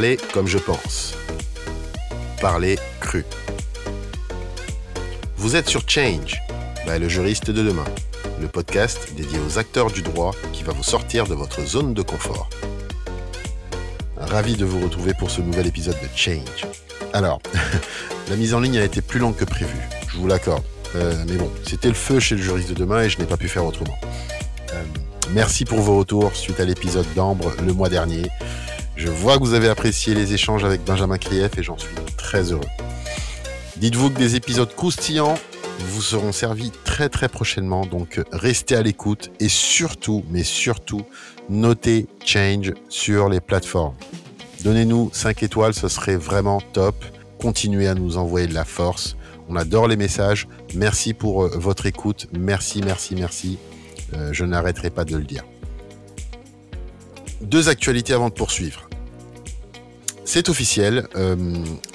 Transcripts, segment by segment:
Parler comme je pense. Parler cru. Vous êtes sur Change, bah, le juriste de demain, le podcast dédié aux acteurs du droit qui va vous sortir de votre zone de confort. Ravi de vous retrouver pour ce nouvel épisode de Change. Alors, la mise en ligne a été plus longue que prévu, je vous l'accorde. Euh, mais bon, c'était le feu chez le juriste de demain et je n'ai pas pu faire autrement. Euh, merci pour vos retours suite à l'épisode d'Ambre le mois dernier. Je vois que vous avez apprécié les échanges avec Benjamin Krief et j'en suis très heureux. Dites-vous que des épisodes croustillants vous seront servis très très prochainement, donc restez à l'écoute et surtout, mais surtout, notez Change sur les plateformes. Donnez-nous 5 étoiles, ce serait vraiment top. Continuez à nous envoyer de la force. On adore les messages. Merci pour euh, votre écoute. Merci, merci, merci. Euh, je n'arrêterai pas de le dire. Deux actualités avant de poursuivre. C'est officiel euh,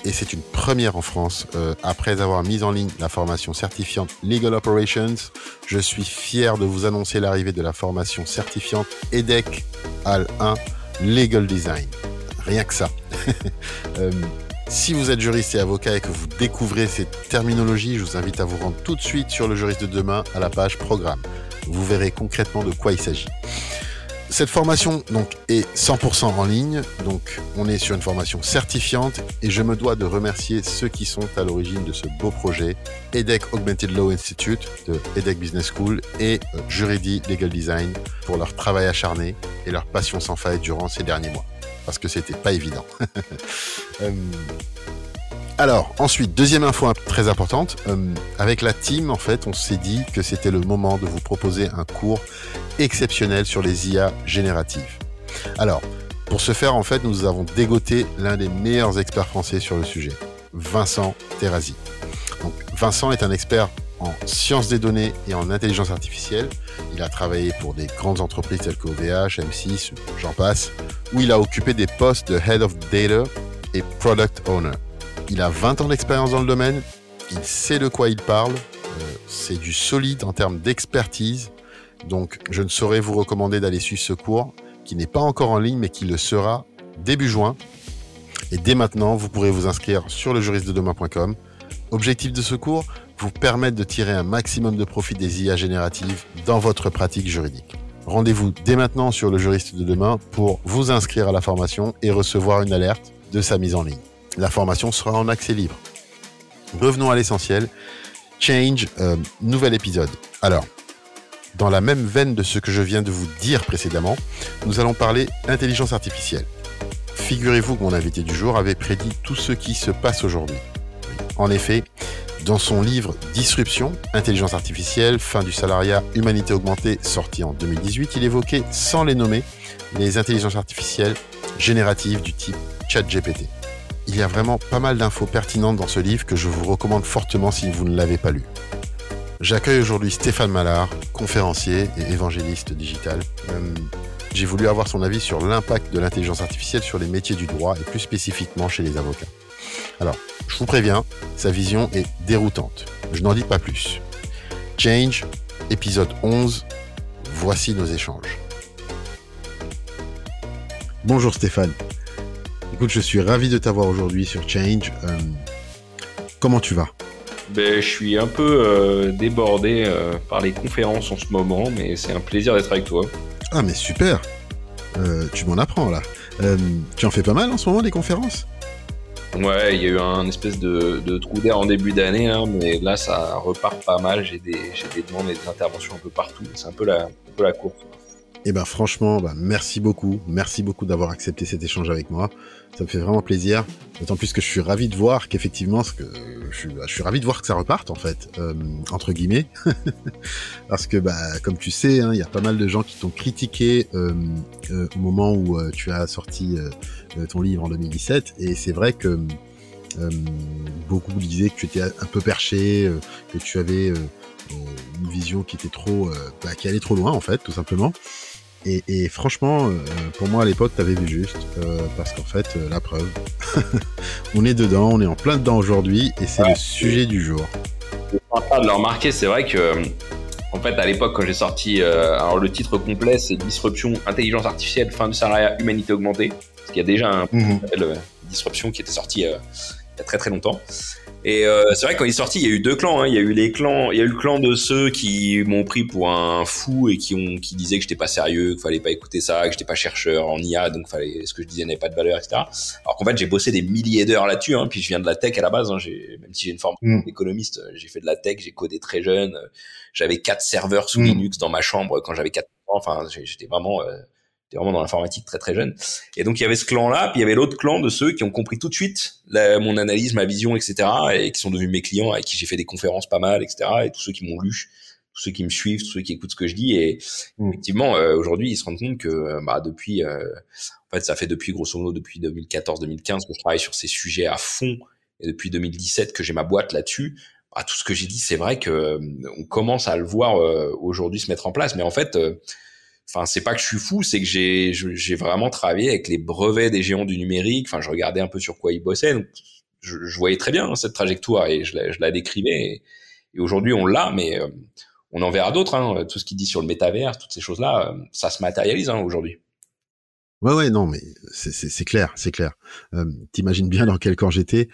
et c'est une première en France. Euh, après avoir mis en ligne la formation certifiante Legal Operations, je suis fier de vous annoncer l'arrivée de la formation certifiante EDEC AL 1 Legal Design. Rien que ça. euh, si vous êtes juriste et avocat et que vous découvrez cette terminologie, je vous invite à vous rendre tout de suite sur le juriste de demain à la page programme. Vous verrez concrètement de quoi il s'agit. Cette formation donc est 100% en ligne, donc on est sur une formation certifiante. Et je me dois de remercier ceux qui sont à l'origine de ce beau projet, EDEC Augmented Law Institute de EDEC Business School et euh, Juridi Legal Design pour leur travail acharné et leur passion sans faille durant ces derniers mois, parce que c'était pas évident. euh, alors, ensuite, deuxième info très importante. Euh, avec la team, en fait, on s'est dit que c'était le moment de vous proposer un cours exceptionnel sur les IA génératives. Alors, pour ce faire, en fait, nous avons dégoté l'un des meilleurs experts français sur le sujet, Vincent Terrazi. Donc, Vincent est un expert en sciences des données et en intelligence artificielle. Il a travaillé pour des grandes entreprises telles que OVH, M6, j'en passe, où il a occupé des postes de Head of Data et Product Owner. Il a 20 ans d'expérience dans le domaine, il sait de quoi il parle, euh, c'est du solide en termes d'expertise, donc je ne saurais vous recommander d'aller suivre ce cours, qui n'est pas encore en ligne, mais qui le sera début juin. Et dès maintenant, vous pourrez vous inscrire sur le demain.com. Objectif de ce cours, vous permettre de tirer un maximum de profit des IA génératives dans votre pratique juridique. Rendez-vous dès maintenant sur le juriste de demain pour vous inscrire à la formation et recevoir une alerte de sa mise en ligne. La formation sera en accès libre. Revenons à l'essentiel. Change, euh, nouvel épisode. Alors, dans la même veine de ce que je viens de vous dire précédemment, nous allons parler intelligence artificielle. Figurez-vous que mon invité du jour avait prédit tout ce qui se passe aujourd'hui. En effet, dans son livre Disruption, intelligence artificielle, fin du salariat, humanité augmentée, sorti en 2018, il évoquait, sans les nommer, les intelligences artificielles génératives du type ChatGPT. Il y a vraiment pas mal d'infos pertinentes dans ce livre que je vous recommande fortement si vous ne l'avez pas lu. J'accueille aujourd'hui Stéphane Mallard, conférencier et évangéliste digital. Euh, J'ai voulu avoir son avis sur l'impact de l'intelligence artificielle sur les métiers du droit et plus spécifiquement chez les avocats. Alors, je vous préviens, sa vision est déroutante. Je n'en dis pas plus. Change, épisode 11, voici nos échanges. Bonjour Stéphane. Écoute, je suis ravi de t'avoir aujourd'hui sur Change. Euh, comment tu vas? Ben, je suis un peu euh, débordé euh, par les conférences en ce moment, mais c'est un plaisir d'être avec toi. Ah mais super Tu m'en apprends là. tu en fais pas mal en ce moment des conférences? Ouais, il y a eu un espèce de, de trou d'air en début d'année, hein, mais là ça repart pas mal. J'ai des, des demandes et des interventions un peu partout. C'est un peu la, un peu la course. Eh ben franchement, bah, merci beaucoup, merci beaucoup d'avoir accepté cet échange avec moi. Ça me fait vraiment plaisir. D'autant plus que je suis ravi de voir qu'effectivement, que je suis, je suis ravi de voir que ça reparte en fait, euh, entre guillemets, parce que bah comme tu sais, hein, il y a pas mal de gens qui t'ont critiqué euh, euh, au moment où tu as sorti ton livre en 2017, et c'est vrai que beaucoup disaient que tu étais un peu perché, que tu avais une vision qui était trop, bah, qui allait trop loin en fait, tout simplement. Et, et, franchement, euh, pour moi à l'époque, t'avais vu juste, euh, parce qu'en fait, euh, la preuve, on est dedans, on est en plein dedans aujourd'hui, et c'est ouais, le sujet du jour. Je suis en train de le remarquer, c'est vrai que, en fait, à l'époque, quand j'ai sorti, alors le titre complet, c'est Disruption, intelligence artificielle, fin du salariat, humanité augmentée, ce qu'il y a déjà un mmh. Disruption qui était sorti il y a très très longtemps. Et euh, c'est vrai quand il est sorti, il y a eu deux clans. Hein. Il y a eu les clans, il y a eu le clan de ceux qui m'ont pris pour un fou et qui ont qui disaient que j'étais pas sérieux, qu'il fallait pas écouter ça, que j'étais pas chercheur en IA, donc fallait ce que je disais n'avait pas de valeur, etc. Alors qu'en fait j'ai bossé des milliers d'heures là-dessus. Hein, puis je viens de la tech à la base. Hein, même si j'ai une formation mm. d'économiste, j'ai fait de la tech, j'ai codé très jeune. J'avais quatre serveurs sous mm. Linux dans ma chambre quand j'avais quatre ans. Enfin j'étais vraiment euh, J'étais vraiment dans l'informatique très très jeune. Et donc il y avait ce clan-là, puis il y avait l'autre clan de ceux qui ont compris tout de suite mon analyse, ma vision, etc. et qui sont devenus mes clients, avec qui j'ai fait des conférences pas mal, etc. Et tous ceux qui m'ont lu, tous ceux qui me suivent, tous ceux qui écoutent ce que je dis. Et mm. effectivement, euh, aujourd'hui, ils se rendent compte que euh, bah, depuis, euh, en fait, ça fait depuis grosso modo depuis 2014-2015 que je travaille sur ces sujets à fond, et depuis 2017 que j'ai ma boîte là-dessus. Bah, tout ce que j'ai dit, c'est vrai que on commence à le voir aujourd'hui se mettre en place, mais en fait enfin c'est pas que je suis fou, c'est que j'ai j'ai vraiment travaillé avec les brevets des géants du numérique. Enfin, je regardais un peu sur quoi ils bossaient, donc je, je voyais très bien hein, cette trajectoire et je la, je la décrivais. Et, aujourd'hui, on l'a, mais euh, on en verra d'autres. Hein, tout ce qu'il dit sur le métavers, toutes ces choses-là, euh, ça se matérialise hein, aujourd'hui. Ouais, ouais, non, mais c'est clair, c'est clair. Euh, T'imagines bien dans quel corps j'étais.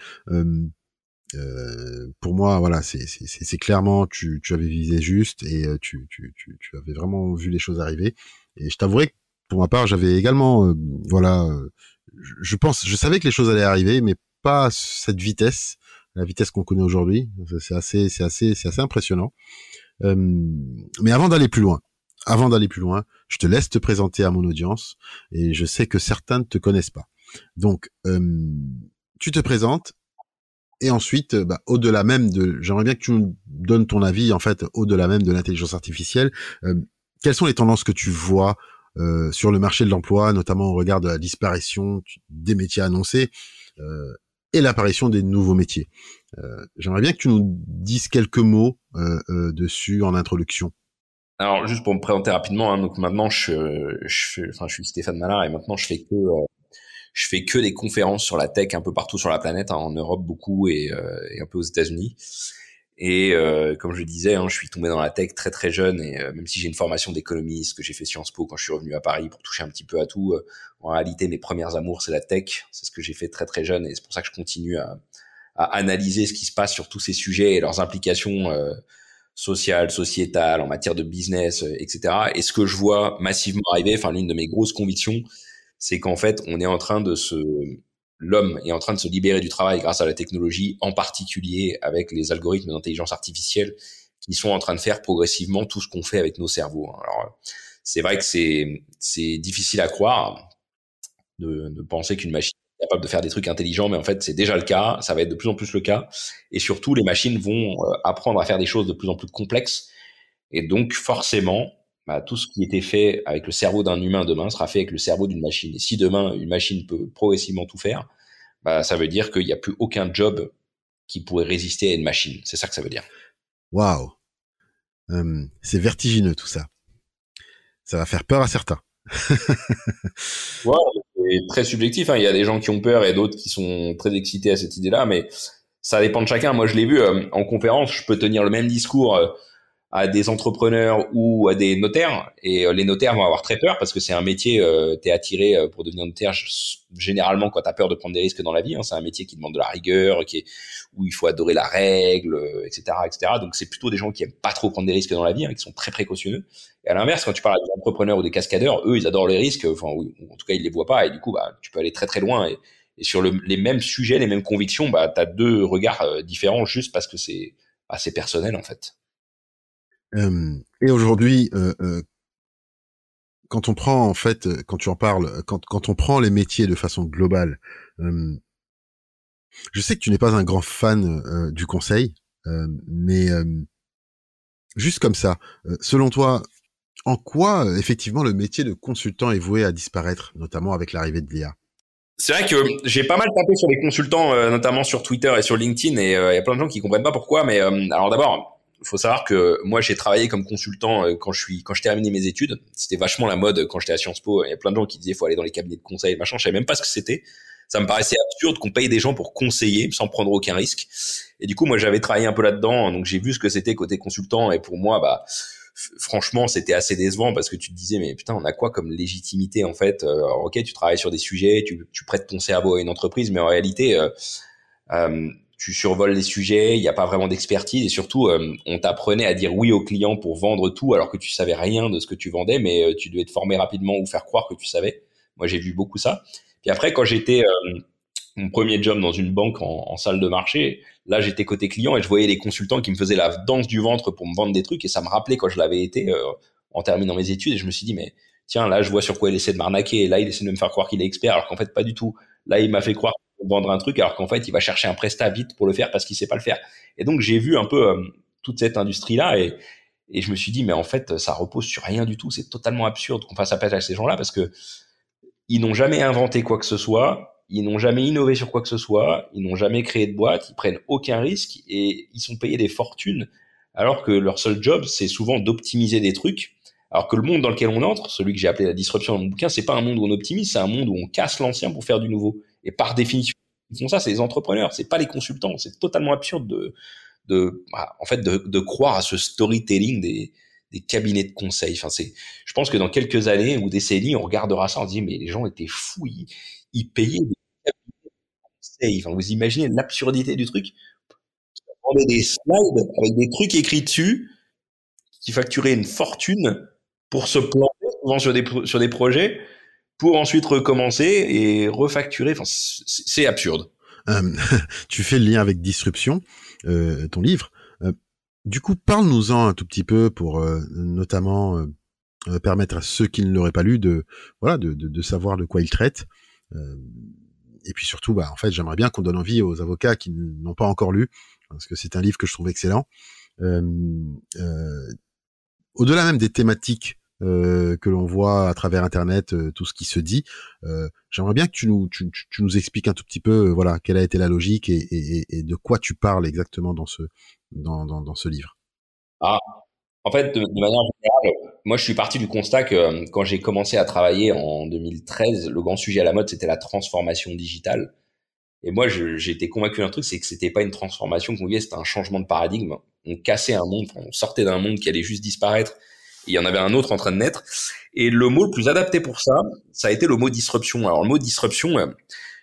Euh, euh, pour moi, voilà, c'est clairement tu, tu avais visé juste et euh, tu, tu, tu, avais vraiment vu les choses arriver. Et je t'avouerai que pour ma part, j'avais également, euh, voilà, je pense, je savais que les choses allaient arriver, mais pas à cette vitesse, la vitesse qu'on connaît aujourd'hui. C'est assez, c'est assez, c'est assez impressionnant. mais avant d'aller plus loin, avant d'aller plus loin, je te laisse te présenter à mon audience et je sais que certains ne te connaissent pas. Donc, tu te présentes et ensuite, bah, au-delà même de, j'aimerais bien que tu nous donnes ton avis en fait, au-delà même de l'intelligence artificielle. Euh, quelles sont les tendances que tu vois euh, sur le marché de l'emploi, notamment au regard de la disparition des métiers annoncés euh, et l'apparition des nouveaux métiers? J'aimerais bien que tu nous dises quelques mots dessus en introduction. Alors juste pour me présenter rapidement, hein, donc maintenant je, je, enfin, je suis Stéphane Malard et maintenant je fais que je fais que des conférences sur la tech un peu partout sur la planète, hein, en Europe beaucoup et, euh, et, un peu aux États-Unis. Et euh, comme je disais, hein, je suis tombé dans la tech très très jeune et euh, même si j'ai une formation d'économiste que j'ai fait Sciences Po quand je suis revenu à Paris pour toucher un petit peu à tout, en réalité mes premières amours c'est la tech, c'est ce que j'ai fait très très jeune et c'est pour ça que je continue à, à, analyser ce qui se passe sur tous ces sujets et leurs implications sociales, sociétales, en matière de business, etc. Et ce que je vois massivement arriver, enfin l'une de mes grosses convictions, c'est qu'en fait, on est en train de se, l'homme est en train de se libérer du travail grâce à la technologie, en particulier avec les algorithmes d'intelligence artificielle qui sont en train de faire progressivement tout ce qu'on fait avec nos cerveaux. Alors, c'est vrai que c'est, c'est difficile à croire de, de penser qu'une machine est capable de faire des trucs intelligents, mais en fait, c'est déjà le cas. Ça va être de plus en plus le cas. Et surtout, les machines vont euh, apprendre à faire des choses de plus en plus complexes. Et donc, forcément, bah, tout ce qui était fait avec le cerveau d'un humain demain sera fait avec le cerveau d'une machine. Et si demain une machine peut progressivement tout faire, bah, ça veut dire qu'il n'y a plus aucun job qui pourrait résister à une machine. C'est ça que ça veut dire. Waouh, hum, c'est vertigineux tout ça. Ça va faire peur à certains. ouais, c'est très subjectif. Hein. Il y a des gens qui ont peur et d'autres qui sont très excités à cette idée-là, mais ça dépend de chacun. Moi, je l'ai vu euh, en conférence. Je peux tenir le même discours. Euh, à des entrepreneurs ou à des notaires. Et euh, les notaires vont avoir très peur parce que c'est un métier euh, t'es attiré euh, pour devenir notaire généralement quand t'as peur de prendre des risques dans la vie hein, c'est un métier qui demande de la rigueur qui est où il faut adorer la règle etc euh, etc donc c'est plutôt des gens qui aiment pas trop prendre des risques dans la vie hein, qui sont très précautionneux. Et à l'inverse quand tu parles des entrepreneurs ou des cascadeurs eux ils adorent les risques enfin en tout cas ils les voient pas. Et du coup bah tu peux aller très très loin. Et, sur le, les mêmes sujets les mêmes convictions bah t'as deux regards différents juste parce que c'est assez personnel en fait et aujourd'hui, euh, euh, quand on prend en fait, euh, quand tu en parles, quand, quand on prend les métiers de façon globale, je sais que tu n'es pas un grand fan du conseil, mais juste comme ça, selon toi, en quoi effectivement le métier de consultant est voué à disparaître, notamment avec l'arrivée de l'IA c'est vrai que j'ai pas mal tapé sur les consultants, notamment sur Twitter et sur LinkedIn, et il y a plein de gens qui comprennent pas pourquoi. Mais alors d'abord, faut savoir que moi j'ai travaillé comme consultant euh, quand je suis quand je terminais mes études. C'était vachement la mode quand j'étais à Sciences Po. Il y a plein de gens qui disaient faut aller dans les cabinets de conseil, machin. Je savais même pas ce que c'était. Ça me paraissait absurde qu'on paye des gens pour conseiller sans prendre aucun risque. Et du coup, moi j'avais travaillé un peu là-dedans, donc j'ai vu ce que c'était côté consultant. Et pour moi, bah franchement, c'était assez décevant parce que tu te disais, mais putain, on a quoi comme légitimité en fait? Ok, tu travailles sur des sujets, tu, tu, prêtes ton cerveau à une entreprise, mais en réalité, tu survoles les sujets, il n'y a pas vraiment d'expertise et surtout, on t'apprenait à dire oui aux clients pour vendre tout alors que tu savais rien de ce que tu vendais, mais tu devais te former rapidement ou faire croire que tu savais. Moi, j'ai vu beaucoup ça. Puis après, quand j'étais mon premier job dans une banque en, salle de marché, là j'étais côté client et je voyais les consultants qui me faisaient la danse du ventre pour me vendre des trucs et ça me rappelait quand je l'avais été euh, en terminant mes études et je me suis dit mais tiens là je vois sur quoi il essaie de m'arnaquer et là il essaie de me faire croire qu'il est expert alors qu'en fait pas du tout. Là il m'a fait croire vendre un truc alors qu'en fait il va chercher un prestat vite pour le faire parce qu'il sait pas le faire. Et donc j'ai vu un peu euh, toute cette industrie là et et je me suis dit mais en fait ça repose sur rien du tout, c'est totalement absurde qu'on fasse appel à ces gens-là parce que ils n'ont jamais inventé quoi que ce soit, ils n'ont jamais innové sur quoi que ce soit, ils n'ont jamais créé de boîte, ils prennent aucun risque et ils sont payés des fortunes, alors que leur seul job, c'est souvent d'optimiser des trucs. Alors que le monde dans lequel on entre, celui que j'ai appelé la disruption dans mon bouquin, c'est pas un monde où on optimise, c'est un monde où on casse l'ancien pour faire du nouveau. Et par définition, ils font ça, c'est les entrepreneurs, c'est pas les consultants. C'est totalement absurde de, de, bah, en fait, de, de, croire à ce storytelling des, des cabinets de conseil. Enfin, c'est, je pense que dans quelques années ou décennies, on regardera ça, on se dit, mais les gens étaient fous, ils, payaient des vous imaginez l'absurdité du truc? On des slides avec des trucs écrits dessus qui facturaient une fortune pour se planter souvent sur des, sur des projets pour ensuite recommencer et refacturer. Enfin, c'est absurde. Euh, tu fais le lien avec Disruption, euh, ton livre. Euh, du coup, parle-nous-en un tout petit peu pour notamment permettre à ceux qui ne l'auraient pas lu de voilà de, de, de, savoir de quoi il traite et puis surtout, bah, en fait, j'aimerais bien qu'on donne envie aux avocats qui n'ont pas encore lu, parce que c'est un livre que je trouve excellent. Euh, euh, au-delà même des thématiques euh, que l'on voit à travers Internet, tout ce qui se dit, j'aimerais bien que tu nous, expliques un tout petit peu, voilà, quelle a été la logique et, de quoi tu parles exactement dans ce, dans, ce livre. Ah, en fait, de, manière générale, moi, je suis parti du constat que euh, quand j'ai commencé à travailler en 2013, le grand sujet à la mode, c'était la transformation digitale. Et moi, j'ai été convaincu d'un truc, c'est que c'était pas une transformation qu'on c'était un changement de paradigme. On cassait un monde, on sortait d'un monde qui allait juste disparaître. Et il y en avait un autre en train de naître. Et le mot le plus adapté pour ça, ça a été le mot disruption. Alors, le mot disruption, euh,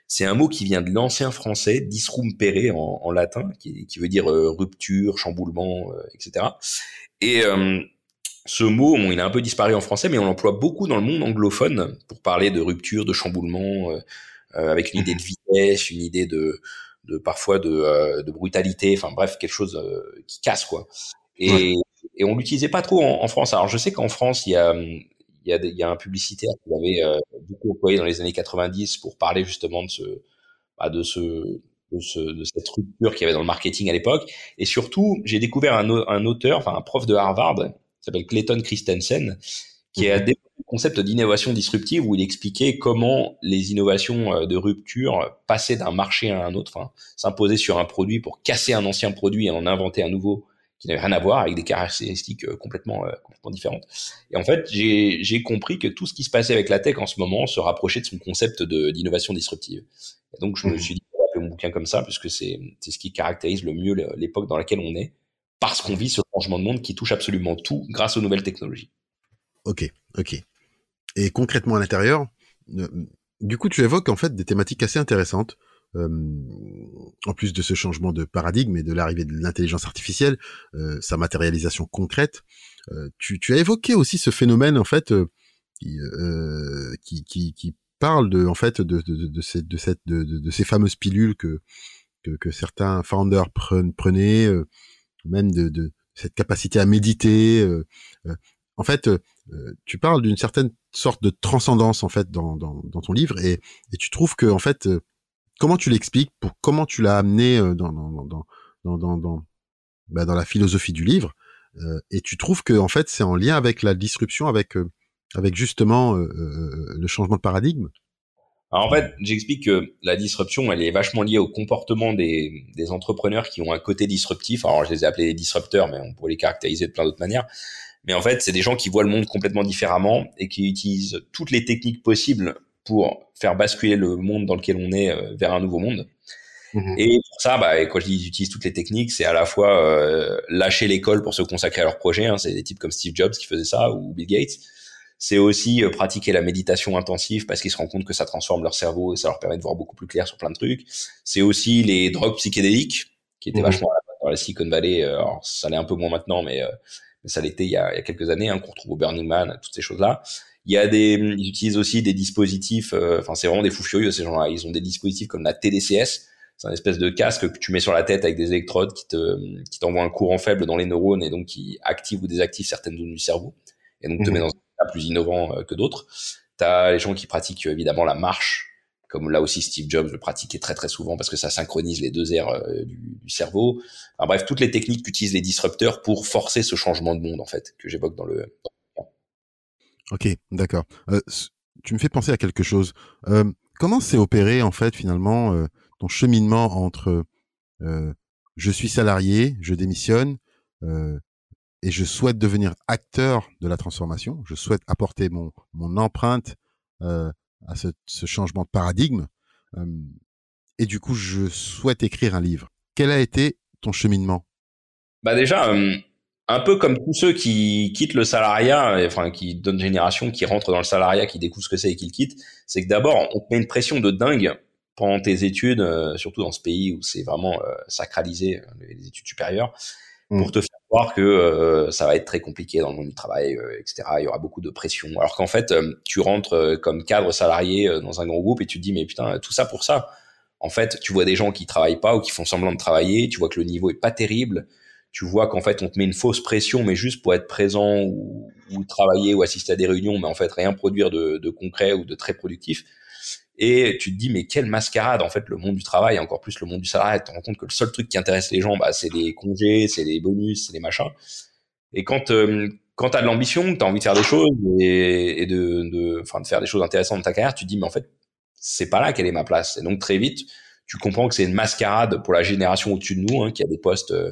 c'est un mot qui vient de l'ancien français, disrumpere en, en latin, qui, qui, veut dire euh, rupture, chamboulement, etc. Et euh, ce mot, bon, il a un peu disparu en français, mais on l'emploie beaucoup dans le monde anglophone pour parler de rupture, de chamboulement, avec une idée de vitesse, une idée de, de parfois de, de brutalité, enfin bref, quelque chose qui casse quoi. Et, et on l'utilisait pas trop en, en, France. Alors je sais qu'en France, il y a il y, a il y a un publicitaire qui avait beaucoup employé dans les années 90 pour parler justement de ce, bah, de ce, de, ce, de cette rupture qu'il y avait dans le marketing à l'époque. Et surtout, j'ai découvert un, un, auteur, enfin un prof de Harvard, qui s'appelle Clayton Christensen, qui a développé le concept d'innovation disruptive où il expliquait comment les innovations euh, de rupture passaient d'un marché à un autre, enfin, s'imposaient sur un produit pour casser un ancien produit et en inventer un nouveau qui n'avait rien à voir, avec des caractéristiques euh, complètement, euh, complètement différentes. Et en fait, j'ai compris que tout ce qui se passait avec la tech en ce moment se rapprochait de son concept d'innovation disruptive. Et donc, je me mhm. suis dit, mon bouquin comme ça, puisque c'est ce qui caractérise le mieux l'époque dans laquelle on est, parce qu'on vit ce changement de monde qui touche absolument tout grâce aux nouvelles technologies. Ok, ok. Et concrètement à l'intérieur, euh, du coup, tu évoques en fait des thématiques assez intéressantes. Euh, en plus de ce changement de paradigme et de l'arrivée de l'intelligence artificielle, euh, sa matérialisation concrète, tu, tu, as évoqué aussi ce phénomène en fait qui, parle de en fait de ces fameuses pilules que certains founders prenaient, euh, même de, cette capacité à méditer. Euh, euh, en fait, tu parles d'une certaine sorte de transcendance en fait dans ton livre et, et tu trouves que en fait comment tu l'expliques pour comment tu l'as amené dans dans dans dans dans, dans, bah, dans la philosophie du livre et tu trouves que en fait c'est en lien avec la disruption avec avec justement euh, euh, le changement de paradigme? Alors en fait, j'explique que la disruption, elle est vachement liée au comportement des, des, entrepreneurs qui ont un côté disruptif. Alors je les ai appelés les disrupteurs, mais on pourrait les caractériser de plein d'autres manières. Mais en fait, c'est des gens qui voient le monde complètement différemment et qui utilisent toutes les techniques possibles pour faire basculer le monde dans lequel on est euh, vers un nouveau monde. Mhm. Et pour ça, bah, quand je dis ils utilisent toutes les techniques, c'est à la fois euh, lâcher l'école pour se consacrer à leur projet. Hein, c'est des types comme Steve Jobs qui faisaient ça ou Bill Gates. C'est aussi euh, pratiquer la méditation intensive parce qu'ils se rendent compte que ça transforme leur cerveau et ça leur permet de voir beaucoup plus clair sur plein de trucs. C'est aussi les drogues psychédéliques qui étaient mhm. vachement dans la Silicon Valley. Euh, alors, ça l'est un peu moins maintenant, mais, mais ça l'était il, y a, il y a quelques années, hein, qu'on retrouve au Burning Man, toutes ces choses-là. Il y a des, ils utilisent aussi des dispositifs. Enfin, c'est vraiment des fous furieux ces gens-là. Ils ont des dispositifs comme la TDCS c'est un espèce de casque que tu mets sur la tête avec des électrodes qui te qui t'envoient un courant faible dans les neurones et donc qui active ou désactive certaines zones du cerveau et donc te met mhm. dans un état plus innovant euh, que d'autres. Tu as les gens qui pratiquent évidemment la marche comme là aussi Steve Jobs le pratiquait très très souvent parce que ça synchronise les deux aires euh, du, cerveau. Enfin, bref, toutes les techniques qu'utilisent les disrupteurs pour forcer ce changement de monde en fait que j'évoque dans le. Ok, d'accord. Euh, tu me fais penser à quelque chose. comment c'est opéré en fait finalement ton cheminement entre euh, je suis salarié, je démissionne euh, et je souhaite devenir acteur de la transformation, je souhaite apporter mon, mon empreinte euh, à ce, ce, changement de paradigme et du coup je souhaite écrire un livre. Quel a été ton cheminement? Bah déjà, un peu comme tous ceux qui quittent le salariat, enfin qui donnent génération, qui rentrent dans le salariat, qui découvrent ce que c'est et qui le quittent, c'est que d'abord on te met une pression de dingue pendant tes études, euh, surtout dans ce pays où c'est vraiment euh, sacralisé, euh, les études supérieures, pour mm. te faire croire que ça va être très compliqué dans le monde du travail, etc. Il y aura beaucoup de pression. Alors qu'en fait, tu rentres comme cadre salarié dans un grand groupe et tu te dis, mais putain, tout ça pour ça. En fait, tu vois des gens qui travaillent pas ou qui font semblant de travailler, tu vois que le niveau est pas terrible, tu vois qu'en fait, on te met une fausse pression, mais juste pour être présent ou, travailler ou assister à des réunions, mais en fait, rien produire de, de concret ou de très productif. Et tu te dis, mais quelle mascarade, en fait, le monde du travail, encore plus le monde du salarié. Tu te rends compte que le seul truc qui intéresse les gens, bah, c'est les congés, c'est les bonus, c'est les machins. Et quand, euh, quand tu as de l'ambition, tu as envie de faire des choses et, de, de, enfin, de faire des choses intéressantes dans ta carrière, tu te dis, mais en fait, c'est pas là quelle est ma place. Et donc, très vite, tu comprends que c'est une mascarade pour la génération au-dessus de nous, hein, qui a des postes euh,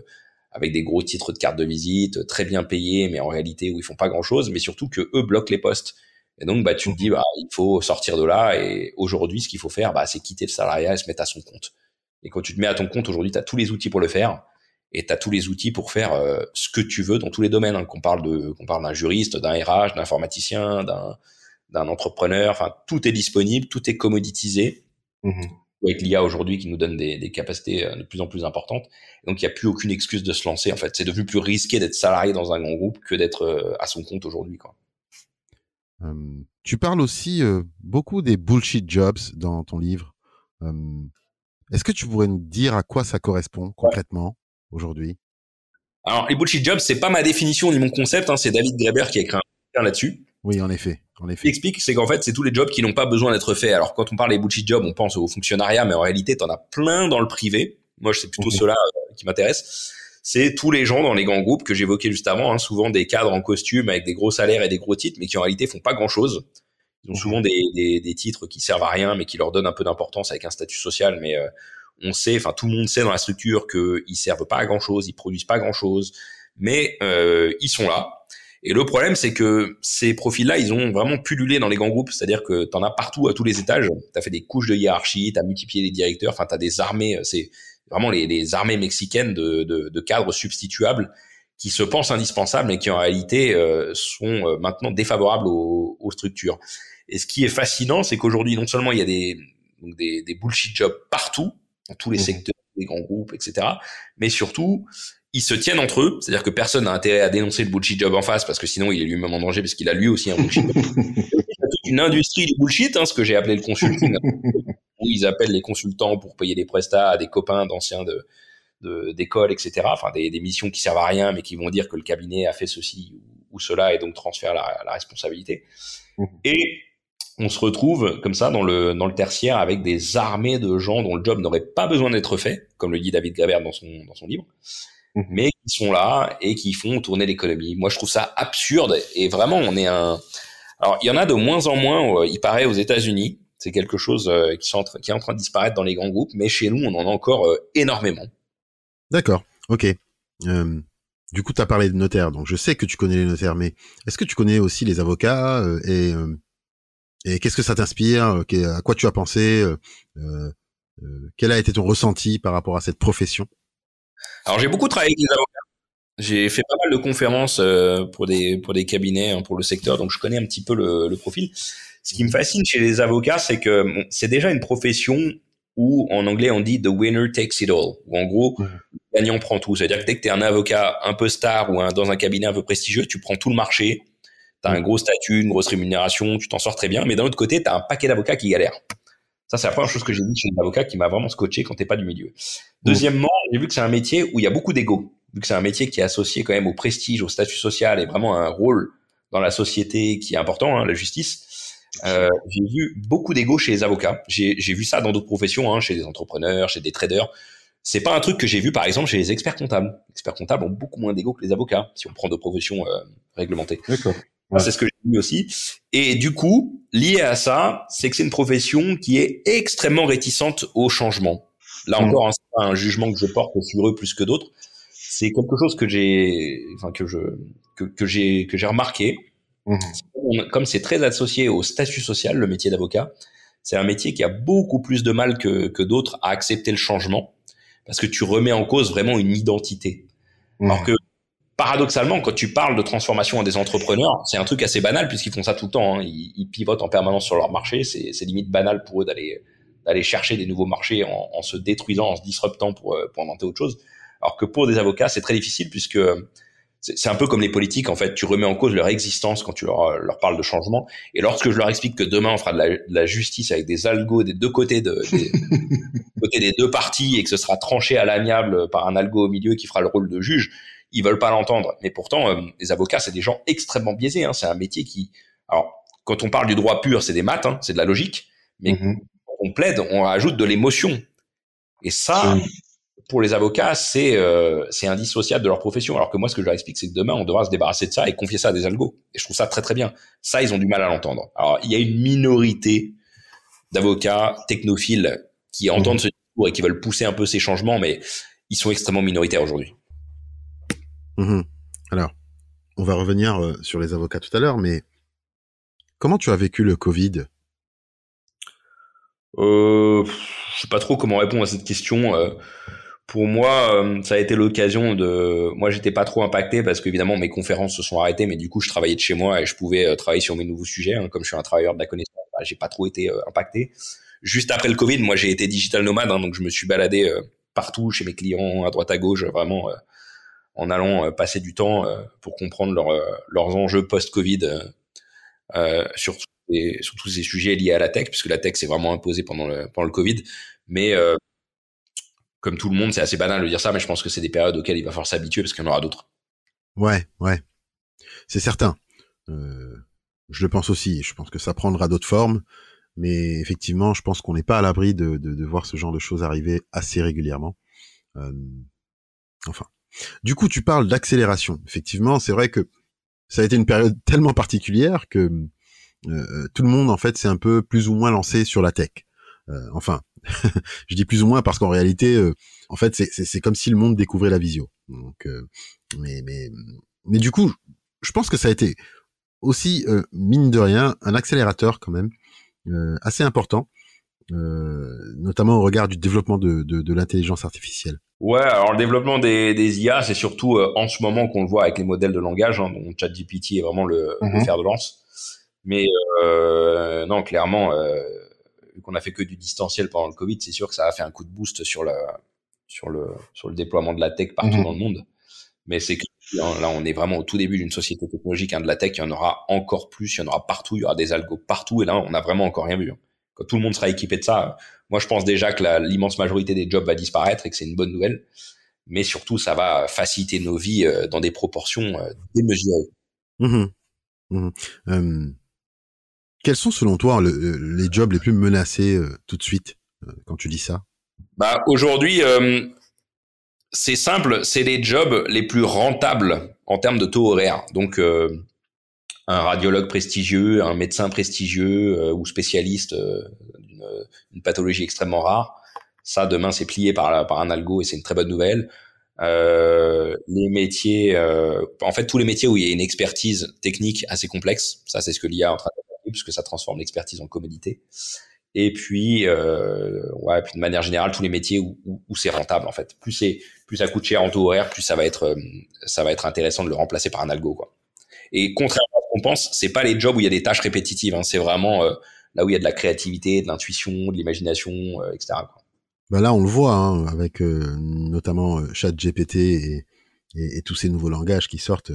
avec des gros titres de carte de visite, très bien payés, mais en réalité où ils font pas grand-chose, mais surtout que eux bloquent les postes. Et donc, bah, tu te dis, bah, il faut sortir de là. Et aujourd'hui, ce qu'il faut faire, bah, c'est quitter le salariat et se mettre à son compte. Et quand tu te mets à ton compte, aujourd'hui, tu as tous les outils pour le faire. Et tu as tous les outils pour faire euh, ce que tu veux dans tous les domaines. Hein. qu'on parle de, qu'on parle d'un juriste, d'un RH, d'un informaticien, d'un, d'un entrepreneur. Enfin, tout est disponible, tout est commoditisé. Mmh avec l'IA aujourd'hui qui nous donne des, des, capacités euh, de plus en plus importantes. Donc, il n'y a plus aucune excuse de se lancer. En fait, c'est devenu plus risqué d'être salarié dans un grand groupe que d'être euh, à son compte aujourd'hui. Tu parles aussi beaucoup des bullshit jobs dans ton livre. Est-ce que tu pourrais nous dire à quoi ça correspond concrètement aujourd'hui? Alors, les bullshit jobs, c'est pas ma définition ni mon concept, hein, c'est David Graeber qui a écrit un là-dessus. Oui, en effet. En effet. Il explique, c'est qu'en fait, c'est tous les jobs qui n'ont pas besoin d'être faits. Alors, quand on parle des bullshit jobs, on pense au fonctionnariat, mais en réalité, tu en as plein dans le privé. Moi, c'est plutôt mmh cela qui m'intéresse c'est tous les gens dans les grands groupes que j'évoquais juste avant, hein, souvent des cadres en costume avec des gros salaires et des gros titres, mais qui en réalité font pas grand-chose. Ils ont mhm. souvent des, titres qui servent à rien, mais qui leur donnent un peu d'importance avec un statut social. Mais euh, on sait, enfin tout le monde sait dans la structure qu'ils servent pas à grand-chose, ils produisent pas grand-chose, mais euh, ils sont là. Et le problème, c'est que ces profils-là, ils ont vraiment pullulé dans les grands groupes, c'est-à-dire que tu en as partout à tous les étages. Tu as fait des couches de hiérarchie, tu as multiplié les directeurs, enfin tu as des armées, c'est vraiment les, armées mexicaines de, cadres substituables qui se pensent indispensables et qui en réalité euh, sont euh, maintenant défavorables aux, structures. Et ce qui est fascinant, c'est qu'aujourd'hui, non seulement il y a des, des, bullshit jobs partout, dans tous les mmh. secteurs, les grands groupes, etc., mais surtout, ils se tiennent entre eux, c'est-à-dire que personne n'a intérêt à dénoncer le bullshit job en face parce que sinon il est lui-même en danger parce qu'il a lui aussi un bullshit. une industrie du bullshit, hein, ce que j'ai appelé le consulting, où ils appellent les consultants pour payer des prestats à des copains d'anciens de d'école, etc. Enfin, des, des, missions qui servent à rien, mais qui vont dire que le cabinet a fait ceci ou, cela et donc transfère la, la responsabilité. Mmh. Et on se retrouve comme ça dans le dans le tertiaire avec des armées de gens dont le job n'aurait pas besoin d'être fait, comme le dit David Gaber dans son dans son livre, mmh. mais qui sont là et qui font tourner l'économie. Moi, je trouve ça absurde et vraiment, on est un alors, il y en a de moins en moins, euh, il paraît, aux États-Unis. C'est quelque chose euh, qui, qui, est en train de disparaître dans les grands groupes, mais chez nous, on en a encore euh, énormément. D'accord, ok. du coup, tu as parlé de notaires, donc je sais que tu connais les notaires, mais est-ce que tu connais aussi les avocats et, et qu'est-ce que ça t'inspire À quoi tu as pensé quel a été ton ressenti par rapport à cette profession? Alors j'ai beaucoup travaillé avec les avocats. J'ai fait pas mal de conférences pour des pour des cabinets hein, pour le secteur, donc je connais un petit peu le, le profil. Ce qui me fascine chez les avocats, c'est que bon, c'est déjà une profession où en anglais on dit the winner takes it all, où en gros le gagnant prend tout. C'est-à-dire que dès que tu es un avocat un peu star ou un, dans un cabinet un peu prestigieux, tu prends tout le marché, tu as un gros statut, une grosse rémunération, tu t'en sors très bien, mais d'un autre côté, tu as un paquet d'avocats qui galèrent. Ça, c'est la première chose que j'ai dit chez un avocat qui m'a vraiment scotché quand t'es pas du milieu. Deuxièmement, j'ai vu que c'est un métier où il y a beaucoup d'ego, vu que c'est un métier qui est associé quand même au prestige, au statut social et vraiment un rôle dans la société qui est important, hein, la justice. Euh, j'ai vu beaucoup d'ego chez les avocats. J'ai vu ça dans d'autres professions, hein, chez des entrepreneurs, chez des traders. C'est pas un truc que j'ai vu, par exemple, chez les experts comptables. Les experts comptables ont beaucoup moins d'ego que les avocats, si on prend d'autres professions euh, réglementées. D'accord. C'est ce que j'ai vu aussi. Et du coup, lié à ça, c'est que c'est une profession qui est extrêmement réticente au changement. Là encore, hein, c'est pas un jugement que je porte sur eux plus que d'autres. C'est quelque chose que j'ai, enfin que je que, que j'ai que j'ai remarqué. Mm. Comme c'est très associé au statut social, le métier d'avocat, c'est un métier qui a beaucoup plus de mal que, que d'autres à accepter le changement parce que tu remets en cause vraiment une identité. Alors que paradoxalement, quand tu parles de transformation à des entrepreneurs, c'est un truc assez banal puisqu'ils font ça tout le temps. Hein. Ils, pivotent en permanence sur leur marché. C'est limite banal pour eux d'aller d'aller chercher des nouveaux marchés en, se détruisant, en se disruptant pour, euh, pour inventer autre chose. Alors que pour des avocats, c'est très difficile puisque c'est un peu comme les politiques, en fait. Tu remets en cause leur existence quand tu leur, leur parles de changement. Et lorsque je leur explique que demain, on fera de la, de la justice avec des algos des deux côtés, de, des, côtés des deux parties et que ce sera tranché à l'amiable par un algo au milieu qui fera le rôle de juge, ils veulent pas l'entendre. Mais pourtant, euh, les avocats, c'est des gens extrêmement biaisés. Hein. C'est un métier qui, alors, quand on parle du droit pur, c'est des maths, hein, c'est de la logique. Mais mm-hmm. quand on plaide, on rajoute de l'émotion. Et ça, pour les avocats, c'est euh, c'est indissociable de leur profession. Alors que moi, ce que je leur explique, c'est que demain, on devra se débarrasser de ça et confier ça à des algos. Et je trouve ça très très bien. Ça, ils ont du mal à l'entendre. Alors, il y a une minorité d'avocats technophiles qui entendent mm-hmm. ce discours et qui veulent pousser un peu ces changements, mais ils sont extrêmement minoritaires aujourd'hui. Mmh Alors, on va revenir euh, sur les avocats tout à l'heure, mais comment tu as vécu le Covid? Euh, Je sais pas trop comment répondre à cette question. Euh, pour moi, euh, ça a été l'occasion de. Moi, j'étais pas trop impacté parce qu'évidemment mes conférences se sont arrêtées, mais du coup, je travaillais de chez moi et je pouvais travailler sur mes nouveaux sujets. Hein. Comme je suis un travailleur de la connaissance, bah, j'ai pas trop été impacté. Juste après le Covid, moi, j'ai été digital nomade, hein, donc je me suis baladé partout chez mes clients, à droite à gauche, vraiment en allant euh, passer du temps euh, pour comprendre euh, leurs enjeux post-Covid sur, tous ces sujets liés à la tech, puisque la tech s'est vraiment imposée pendant le, Covid. Mais comme tout le monde, c'est assez banal de dire ça, mais je pense que c'est des périodes auxquelles il va falloir s'habituer parce qu'il y en aura d'autres. Ouais, ouais, c'est certain. Je le pense aussi. Je pense que ça prendra d'autres formes, mais effectivement, je pense qu'on n'est pas à l'abri de, voir ce genre de choses arriver assez régulièrement. Enfin, du coup, tu parles d'accélération. Effectivement, c'est vrai que ça a été une période tellement particulière que euh, euh, tout le monde, en fait, s'est un peu plus ou moins lancé sur la tech. Euh, enfin, je dis plus ou moins parce qu'en réalité, en fait, c'est comme si le monde découvrait la visio. Donc, mais, mais, mais du coup, je pense que ça a été aussi, mine de rien, un accélérateur quand même assez important euh, notamment au regard du développement de, de, de l'intelligence artificielle Ouais, alors le développement des, des IA, c'est surtout euh, en ce moment qu'on le voit avec les modèles de langage, hein, dont ChatGPT est vraiment le, le, mhm. fer de lance. Mais euh, non, clairement, euh, vu qu'on a fait que du distanciel pendant le Covid, c'est sûr que ça a fait un coup de boost sur le sur le sur le déploiement de la tech partout mhm. dans le monde. Mais c'est que là, on est vraiment au tout début d'une société technologique, hein, de la tech. Il y en aura encore plus, il y en aura partout, il y aura des algos partout. Et là, on a vraiment encore rien vu. Hein quand tout le monde sera équipé de ça, moi je pense déjà que l'immense majorité des jobs va disparaître et que c'est une bonne nouvelle. Mais surtout, ça va faciliter nos vies euh, dans des proportions euh, démesurées. Mmh mmh euh, quels sont selon toi les jobs les plus menacés tout de suite quand tu dis ça? Bah aujourd'hui, c'est simple, c'est les jobs les plus rentables en termes de taux horaire. Donc un radiologue prestigieux, un médecin prestigieux euh, ou spécialiste euh, d'une pathologie extrêmement rare. Ça, demain, c'est plié par, par un algo et c'est une très bonne nouvelle. Euh, les métiers, euh, en fait, tous les métiers où il y a une expertise technique assez complexe, ça, c'est ce que l'IA est en train de faire, puisque ça transforme l'expertise en commodité. Et puis, euh, ouais, puis de manière générale, tous les métiers où, où, c'est rentable en fait. Plus c'est, plus ça coûte cher en taux horaire, plus ça va être, euh, ça va être intéressant de le remplacer par un algo quoi. Et contrairement à ce qu'on pense, c'est pas les jobs où il y a des tâches répétitives. Hein, c'est vraiment euh, là où il y a de la créativité, de l'intuition, de l'imagination, euh, etc. Bah là, on le voit hein, avec euh, notamment ChatGPT et, et, tous ces nouveaux langages qui sortent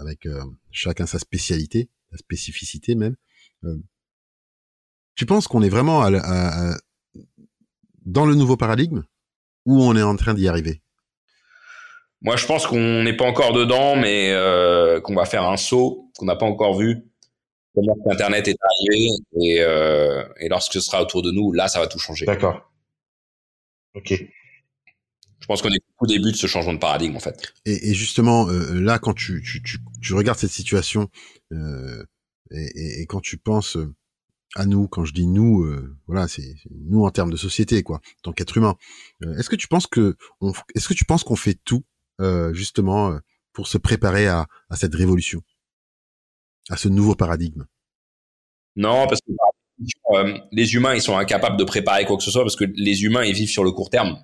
avec chacun sa spécialité, sa spécificité même. Tu penses qu'on est vraiment dans le nouveau paradigme ou on est en train d'y arriver? Moi, je pense qu'on n'est pas encore dedans, mais euh, qu'on va faire un saut qu'on n'a pas encore vu. Comment Internet est arrivé et, euh, et lorsque ce sera autour de nous, là, ça va tout changer. D'accord. Ok. Je pense qu'on est au début de ce changement de paradigme, en fait. Et, et justement, euh, là, quand tu, tu, tu, tu, regardes cette situation euh, et, et, quand tu penses à nous, quand je dis nous, euh, voilà, c'est nous en termes de société, quoi, en tant qu'être humain. Euh, est-ce que tu penses que, est-ce que tu penses qu'on fait tout justement pour se préparer à, cette révolution, à ce nouveau paradigme Non, parce que les humains, ils sont incapables de préparer quoi que ce soit parce que les humains, ils vivent sur le court terme.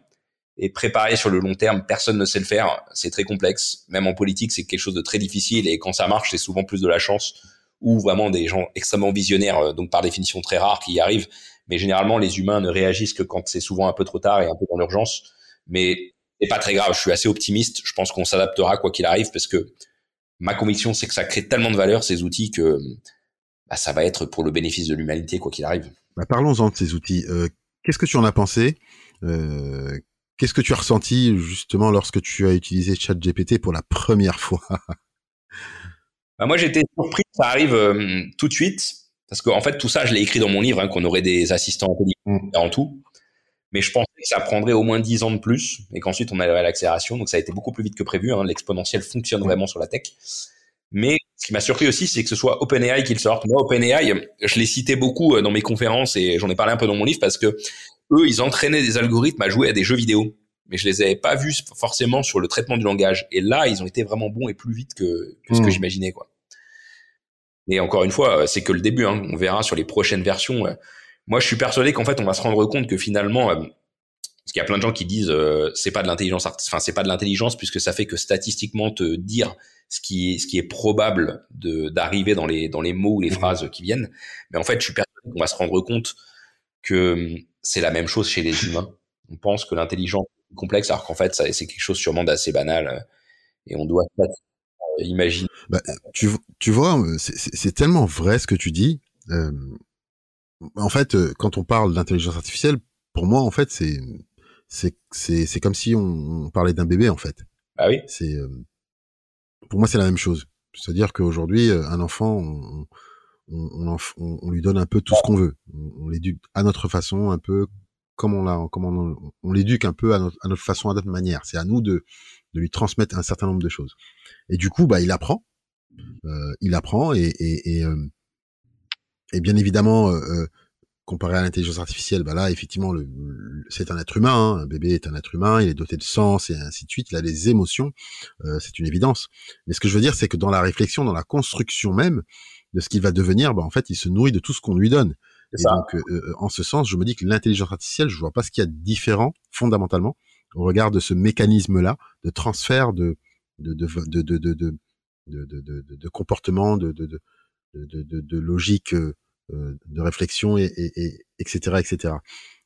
Et préparer sur le long terme, personne ne sait le faire. C'est très complexe. Même en politique, c'est quelque chose de très difficile. Et quand ça marche, c'est souvent plus de la chance ou vraiment des gens extrêmement visionnaires, euh, donc par définition très rares, qui y arrivent. Mais généralement, les humains ne réagissent que quand c'est souvent un peu trop tard et un peu dans l'urgence. Mais c'est pas très grave. Je suis assez optimiste. Je pense qu'on s'adaptera quoi qu'il arrive parce que ma conviction, c'est que ça crée tellement de valeur ces outils que bah, ça va être pour le bénéfice de l'humanité quoi qu'il arrive. Bah, Parlons-en de ces outils. Euh, Qu'est-ce que tu en as pensé? Euh, Qu'est-ce que tu as ressenti justement lorsque tu as utilisé ChatGPT pour la première fois? Bah moi, j'étais surpris que ça arrive euh, tout de suite, parce qu'en en fait, tout ça, je l'ai écrit dans mon livre, hein, qu'on aurait des assistants intelligents mm. en tout. Mais je pensais ça prendrait au moins 10 ans de plus, et qu'ensuite on arriverait à l'accélération. Donc ça a été beaucoup plus vite que prévu. Hein. L'exponentiel fonctionne vraiment sur la tech. Mais ce qui m'a surpris aussi, c'est que ce soit OpenAI qui le sorte. Moi, OpenAI, je l'ai cité beaucoup euh, dans mes conférences et j'en ai parlé un peu dans mon livre parce que eux, ils entraînaient des algorithmes à jouer à des jeux vidéo mais je les avais pas vus forcément sur le traitement du langage. Et là, ils ont été vraiment bons et plus vite que, que ce que hmm. j'imaginais, quoi. Et encore une fois, c'est que le début. Hein. On verra sur les prochaines versions. Moi, je suis persuadé qu'en fait, on va se rendre compte que finalement, euh, parce qu'il y a plein de gens qui disent, euh, c'est pas de l'intelligence, enfin, c'est pas de l'intelligence puisque ça fait que statistiquement te dire ce qui est, ce qui est probable de d'arriver dans les dans les mots ou les hmm. phrases qui viennent. Mais en fait, je suis persuadé qu'on va se rendre compte que hum, c'est la même chose chez les humains. On pense que l'intelligence complexe, alors qu'en fait, c'est quelque chose sûrement d'assez banal. Euh, et on doit euh, imaginer. Bah, tu, tu vois, c'est tellement vrai ce que tu dis. Euh, en fait, quand on parle d'intelligence artificielle, pour moi, en fait, c'est c'est comme si on, parlait d'un bébé, en fait. Ah oui. C'est pour moi, c'est la même chose. C'est-à-dire qu'aujourd'hui, un enfant, on, on, on, on, lui donne un peu tout ce qu'on veut. On, l'éduque à notre façon, un peu comme on l'a, comme on, on l'éduque un peu à notre, à notre, façon, à notre manière. C'est à nous de, de lui transmettre un certain nombre de choses. Et du coup, bah, il apprend, euh, il apprend et, et, et, euh, et bien évidemment, euh, euh, comparé à l'intelligence artificielle, bah là, effectivement, le, c'est un être humain. Hein. Un bébé est un être humain. Il est doté de sens et ainsi de suite. Il a des émotions. Euh, c'est une évidence. Mais ce que je veux dire, c'est que dans la réflexion, dans la construction même de ce qu'il va devenir, bah, en fait, il se nourrit de tout ce qu'on lui donne. Et donc, euh, euh, en ce sens, je me dis que l'intelligence artificielle, je vois pas ce qu'il y a de différent fondamentalement au regard de ce mécanisme-là de transfert de de de de de de de, de, de, de comportement, de de, de, de, de, logique euh, de réflexion et, et, et etc etc.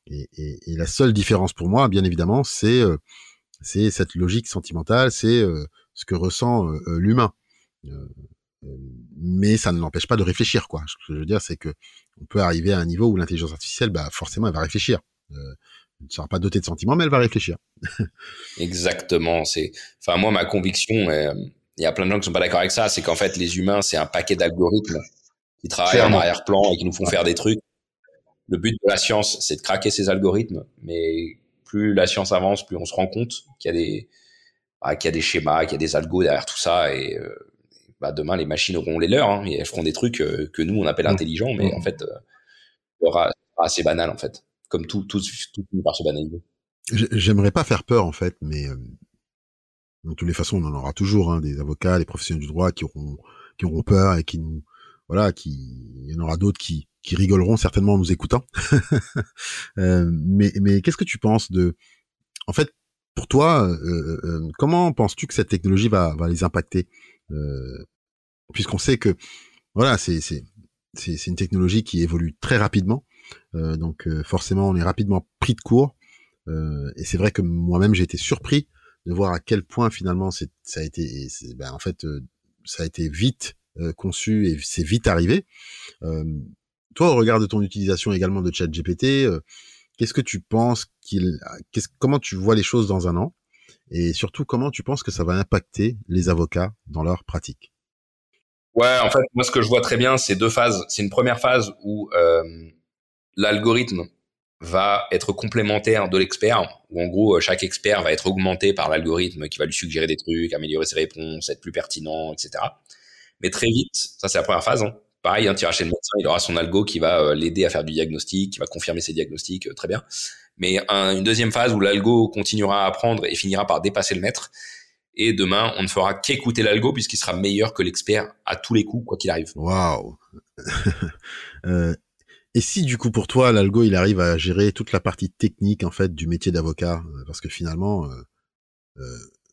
Et, et, la seule différence pour moi, bien évidemment, c'est c'est cette logique sentimentale, c'est ce que ressent l'humain mais ça ne l'empêche pas de réfléchir quoi. Ce que je veux dire c'est que on peut arriver à un niveau où l'intelligence artificielle bah forcément elle va réfléchir. Euh, elle ne sera pas dotée de sentiments mais elle va réfléchir. Exactement, c'est enfin moi ma conviction euh, il y a plein de gens qui sont pas d'accord avec ça, c'est qu'en fait les humains c'est un paquet d'algorithmes qui travaillent en arrière-plan et qui nous font faire des trucs. Le but de la science, c'est de craquer ces algorithmes, mais plus la science avance, plus on se rend compte qu'il y a des bah, qu'il y a des schémas, qu'il y a des algos derrière tout ça et euh, bah, demain les machines auront les leurs hein, et elles feront des trucs euh, que nous on appelle mmh. intelligents, mais mmh. en fait, euh, assez banal en fait, comme tout tout tout finit par se banaliser. J'aimerais pas faire peur en fait, mais euh, de toutes les façons, on en aura toujours hein, des avocats, des professionnels du droit qui auront qui auront peur et qui nous voilà, qui il y en aura d'autres qui qui rigoleront certainement en nous écoutant. euh, mais mais qu'est-ce que tu penses de, en fait, pour toi, euh, euh, comment penses-tu que cette technologie va, va les impacter Puisqu'on sait que voilà, c'est c'est c'est une technologie qui évolue très rapidement, donc forcément on est rapidement pris de court. et c'est vrai que moi-même j'ai été surpris de voir à quel point finalement ça a été, ben, en fait ça a été vite conçu et c'est vite arrivé. toi, au regard de ton utilisation également de ChatGPT, Qu'est-ce que tu penses qu'il, comment tu vois les choses dans un an, et surtout comment tu penses que ça va impacter les avocats dans leur pratique? Ouais, en fait, moi ce que je vois très bien, c'est deux phases. C'est une première phase où euh, l'algorithme va être complémentaire de l'expert, où en gros chaque expert va être augmenté par l'algorithme qui va lui suggérer des trucs, améliorer ses réponses, être plus pertinent, etc. Mais très vite, ça c'est la première phase, hein, Pareil, un tirage chez le médecin, il aura son algo qui va euh, l'aider à faire du diagnostic, qui va confirmer ses diagnostics, euh, très bien. Mais une deuxième phase où l'algo continuera à apprendre et finira par dépasser le maître. Et demain, on ne fera qu'écouter l'algo puisqu'il sera meilleur que l'expert à tous les coups, quoi qu'il arrive. Waouh euh, Et si du coup pour toi, l'algo, il arrive à gérer toute la partie technique en fait du métier d'avocat, parce que finalement,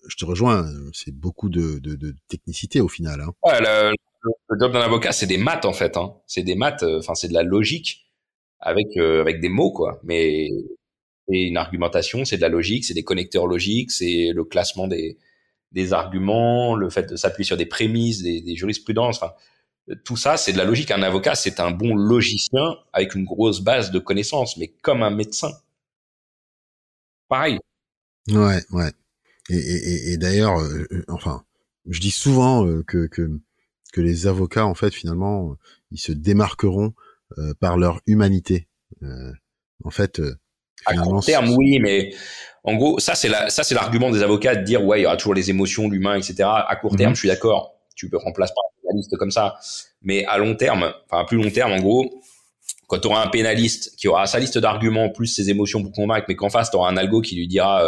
je te rejoins, c'est beaucoup de, de, technicité au final. Hein. Ouais, le, le job d'un avocat, c'est des maths en fait. Hein. C'est des maths. Euh, enfin, c'est de la logique avec euh, avec des mots quoi. Mais et une argumentation, c'est de la logique, c'est des connecteurs logiques, c'est le classement des des arguments, le fait de s'appuyer sur des prémices, des, des jurisprudences. Enfin, tout ça, c'est de la logique. Un avocat, c'est un bon logicien avec une grosse base de connaissances, mais comme un médecin. Pareil. Ouais, ouais. Et, et, et d'ailleurs, euh, enfin, je dis souvent que, que que les avocats, en fait, finalement, ils se démarqueront euh, par leur humanité. Euh, en fait, euh, à court terme, oui, mais en gros, ça c'est la, ça c'est l'argument des avocats de dire ouais, il y aura toujours les émotions, l'humain, etc. À court terme, mhm. je suis d'accord. Tu peux remplacer par un pénaliste comme ça, mais à long terme, enfin à plus long terme, en gros, quand tu auras un pénaliste qui aura sa liste d'arguments plus ses émotions pour convaincre, mais qu'en face tu auras un algo qui lui dira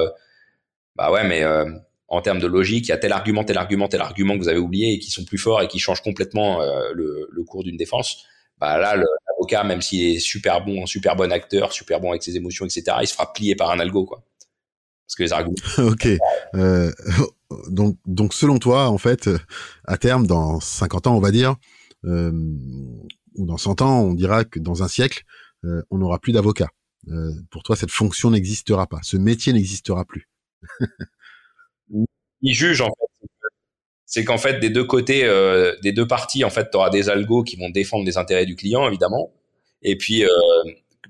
bah ouais, mais en termes de logique, il y a tel argument, tel argument, tel argument que vous avez oublié et qui sont plus forts et qui changent complètement euh, le, cours d'une défense. Bah là, l'avocat, même s'il est super bon, super bon acteur, super bon avec ses émotions, etc., il se fera plier par un algo, quoi. Parce que les arguments. ok. Euh, donc, donc, selon toi, en fait, à terme, dans 50 ans, on va dire, euh, ou dans 100 ans, on dira que dans un siècle, on n'aura plus d'avocat. pour toi, cette fonction n'existera pas. Ce métier n'existera plus. Ils jugent en fait. C'est qu'en fait des deux côtés, euh, des deux parties, en fait, tu auras des algos qui vont défendre les intérêts du client évidemment, et puis euh,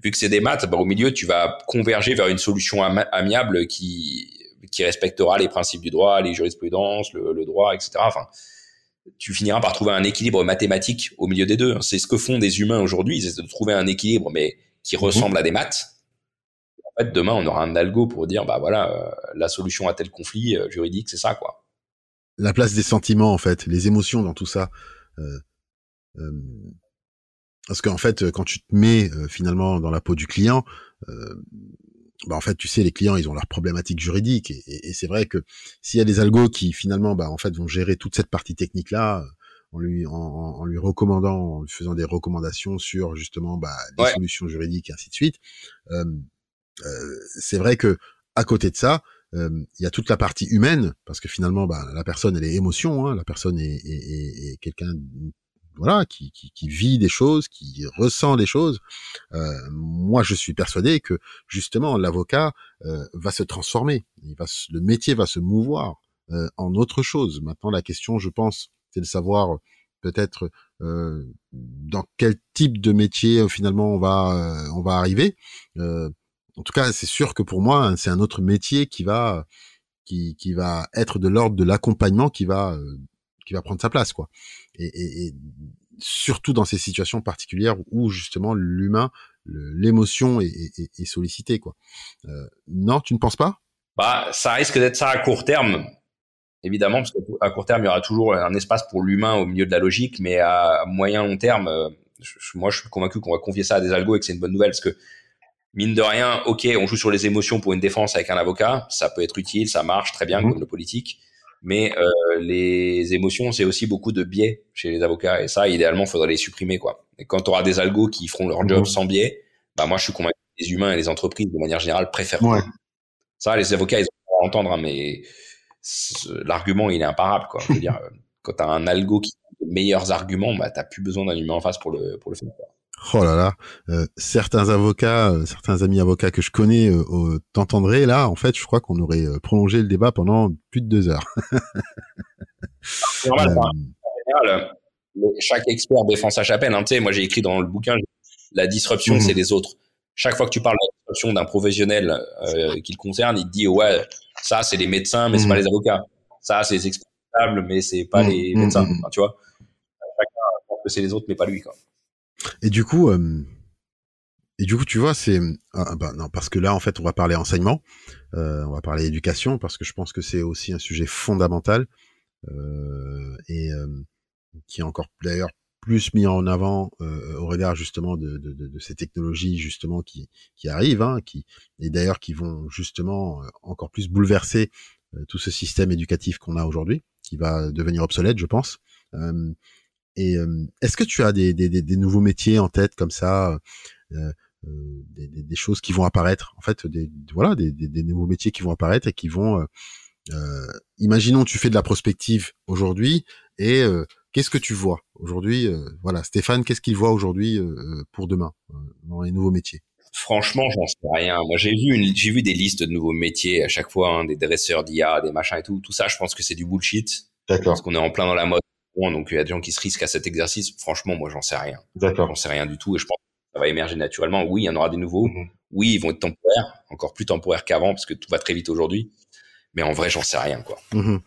vu que c'est des maths, bah, au milieu tu vas converger vers une solution amiable qui qui respectera les principes du droit, les jurisprudences, le, le droit, etc. Enfin, tu finiras par trouver un équilibre mathématique au milieu des deux. C'est ce que font des humains aujourd'hui, ils essaient de trouver un équilibre, mais qui mhm. ressemble à des maths demain, on aura un algo pour dire, bah voilà, euh, la solution à tel conflit euh, juridique, c'est ça, quoi. La place des sentiments, en fait, les émotions dans tout ça. Euh, parce qu'en fait, quand tu te mets finalement dans la peau du client, bah en fait, tu sais, les clients, ils ont leurs problématiques juridiques, et, c'est vrai que s'il y a des algos qui finalement, bah en fait, vont gérer toute cette partie technique là, en lui en, lui recommandant, en lui faisant des recommandations sur justement bah, des solutions juridiques et ainsi de suite. Euh, c'est vrai que à côté de ça, euh, il y a toute la partie humaine parce que finalement, bah, la personne elle est émotion, hein, la personne est, est, est, quelqu'un voilà qui, qui, qui, vit des choses, qui ressent des choses. Euh, moi, je suis persuadé que justement l'avocat euh, va se transformer, il va le métier va se mouvoir euh, en autre chose. Maintenant, la question, je pense, c'est de savoir peut-être euh, dans quel type de métier finalement on va on va arriver. En tout cas, c'est sûr que pour moi, c'est un autre métier qui va qui, qui va être de l'ordre de l'accompagnement qui va euh, qui va prendre sa place quoi. Et, et, surtout dans ces situations particulières où justement l'humain, l'émotion est, est, est, sollicitée quoi. Euh, non, tu ne penses pas? Bah, ça risque d'être ça à court terme. Évidemment, parce qu'à court terme, il y aura toujours un espace pour l'humain au milieu de la logique, mais à moyen long terme, euh, moi, je suis convaincu qu'on va confier ça à des algos et que c'est une bonne nouvelle parce que mine de rien, ok, on joue sur les émotions pour une défense avec un avocat, ça peut être utile, ça marche très bien mhm. comme le politique, mais euh, les émotions, c'est aussi beaucoup de biais chez les avocats, et ça, idéalement, faudrait les supprimer, quoi. Et quand tu auras des algos qui feront leur job Mhm. sans biais, bah moi je suis convaincu que les humains et les entreprises de manière générale préfèrent. Ouais. Ça, les avocats, ils ont à entendre, hein, mais l'argument, il est imparable. Quoi. Je veux dire, quand tu as un algo qui a de meilleurs arguments, bah, tu plus besoin d'un humain en face pour le, pour le faire. quoi. Oh là là, euh, certains avocats, euh, certains amis avocats que je connais euh, t'entendraient là. En fait, je crois qu'on aurait euh, prolongé le débat pendant plus de deux heures. C'est normal, en général, chaque expert défend sa chapelle. Hein. Tu sais, moi, j'ai écrit dans le bouquin, la disruption, Mhm. c'est les autres. Chaque fois que tu parles de la disruption d'un professionnel qui le concerne, il te dit, ouais, ça, c'est les médecins, mais c'est Mhm. pas les avocats. Ça, c'est les experts mais c'est pas Mhm. les médecins. Enfin, tu vois, chacun pense que c'est les autres, mais pas lui. Quoi. Et du coup, euh, et du coup, tu vois, c'est ah, bah, non parce que là, en fait, on va parler enseignement, euh, on va parler éducation parce que je pense que c'est aussi un sujet fondamental euh, et euh, qui est encore d'ailleurs plus mis en avant euh, au regard justement de, de, de, ces technologies justement qui qui arrivent, hein, qui et d'ailleurs qui vont justement euh, encore plus bouleverser tout ce système éducatif qu'on a aujourd'hui, qui va devenir obsolète, je pense. Et euh, est-ce que tu as des, des, des, des nouveaux métiers en tête comme ça, euh, euh, des, des, des choses qui vont apparaître, en fait, des, voilà, des, des, des nouveaux métiers qui vont apparaître et qui vont, euh, euh, imaginons tu fais de la prospective aujourd'hui et euh, qu'est-ce que tu vois aujourd'hui, euh, voilà, Stéphane, qu'est-ce qu'il voit aujourd'hui euh, pour demain euh, dans les nouveaux métiers? Franchement, j'en sais rien. Moi, j'ai vu, une, j'ai vu des listes de nouveaux métiers à chaque fois, hein, des dresseurs d'IA, des machins et tout. Tout ça, je pense que c'est du bullshit. D'accord. Parce qu'on est en plein dans la mode. Donc il y a des gens qui se risquent à cet exercice. Franchement, moi, j'en sais rien. D'accord. J'en sais rien du tout. Et je pense que ça va émerger naturellement. Oui, il y en aura des nouveaux. Mhm. Oui, ils vont être temporaires, encore plus temporaires qu'avant, parce que tout va très vite aujourd'hui. Mais en vrai, j'en sais rien, quoi. Mhm.